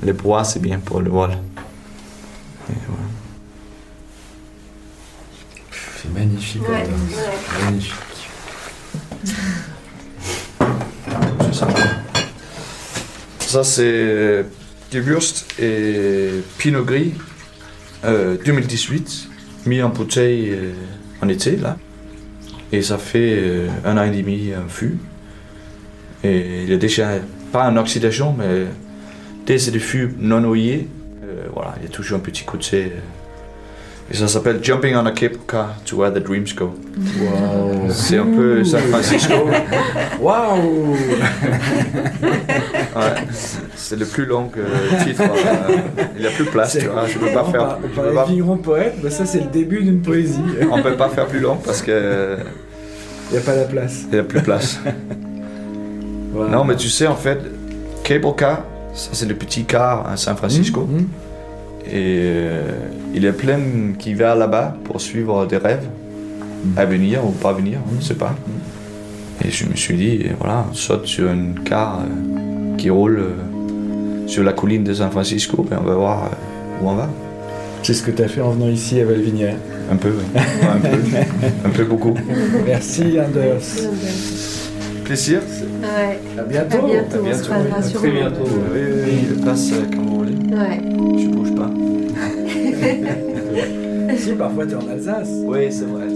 le bois, c'est bien pour le voile. C'est magnifique. Ouais, ouais. Magnifique. C'est ça. Ça, c'est Gewürzt et Pinot Gris euh, 2018, mis en bouteille euh, en été, là. Et ça fait euh, un an et demi un fût. Et il a déjà, pas en oxydation, mais dès c'est des fûts non oillés, euh, voilà, il y a toujours un petit côté. euh, et ça s'appelle Jumping on a Cable Car to Where the Dreams Go. Waouh C'est un peu San Francisco. Waouh Ouais, c'est le plus long euh, titre. euh, il n'y a plus de place, tu vois. Je peux pas On faire. par- je par peux les pas- poètes, bah ça c'est le début d'une poésie. on peut pas faire plus long parce que Il n'y a pas la place. il n'y a plus de place. Non, mais tu sais, en fait, Cable Car, ça c'est le petit car à San Francisco. Mhm. Et euh, il y a plein qui va là-bas pour suivre des rêves. à venir ou pas venir, on ne sait pas. Et je me suis dit, voilà, on saute sur une car euh, qui roule euh, sur la colline de San Francisco et on va voir euh, où on va. C'est ce que tu as fait en venant ici à Valvinière. Un peu, oui. un peu, un peu beaucoup. Merci Anders. Plaisir. Ouais. À bientôt. À bientôt, À on se bientôt. À très bientôt. Oui, oui, oui, je passe euh, quand vous voulez. Ouais. Je bouge pas. Si, parfois tu es en Alsace. Oui, c'est vrai.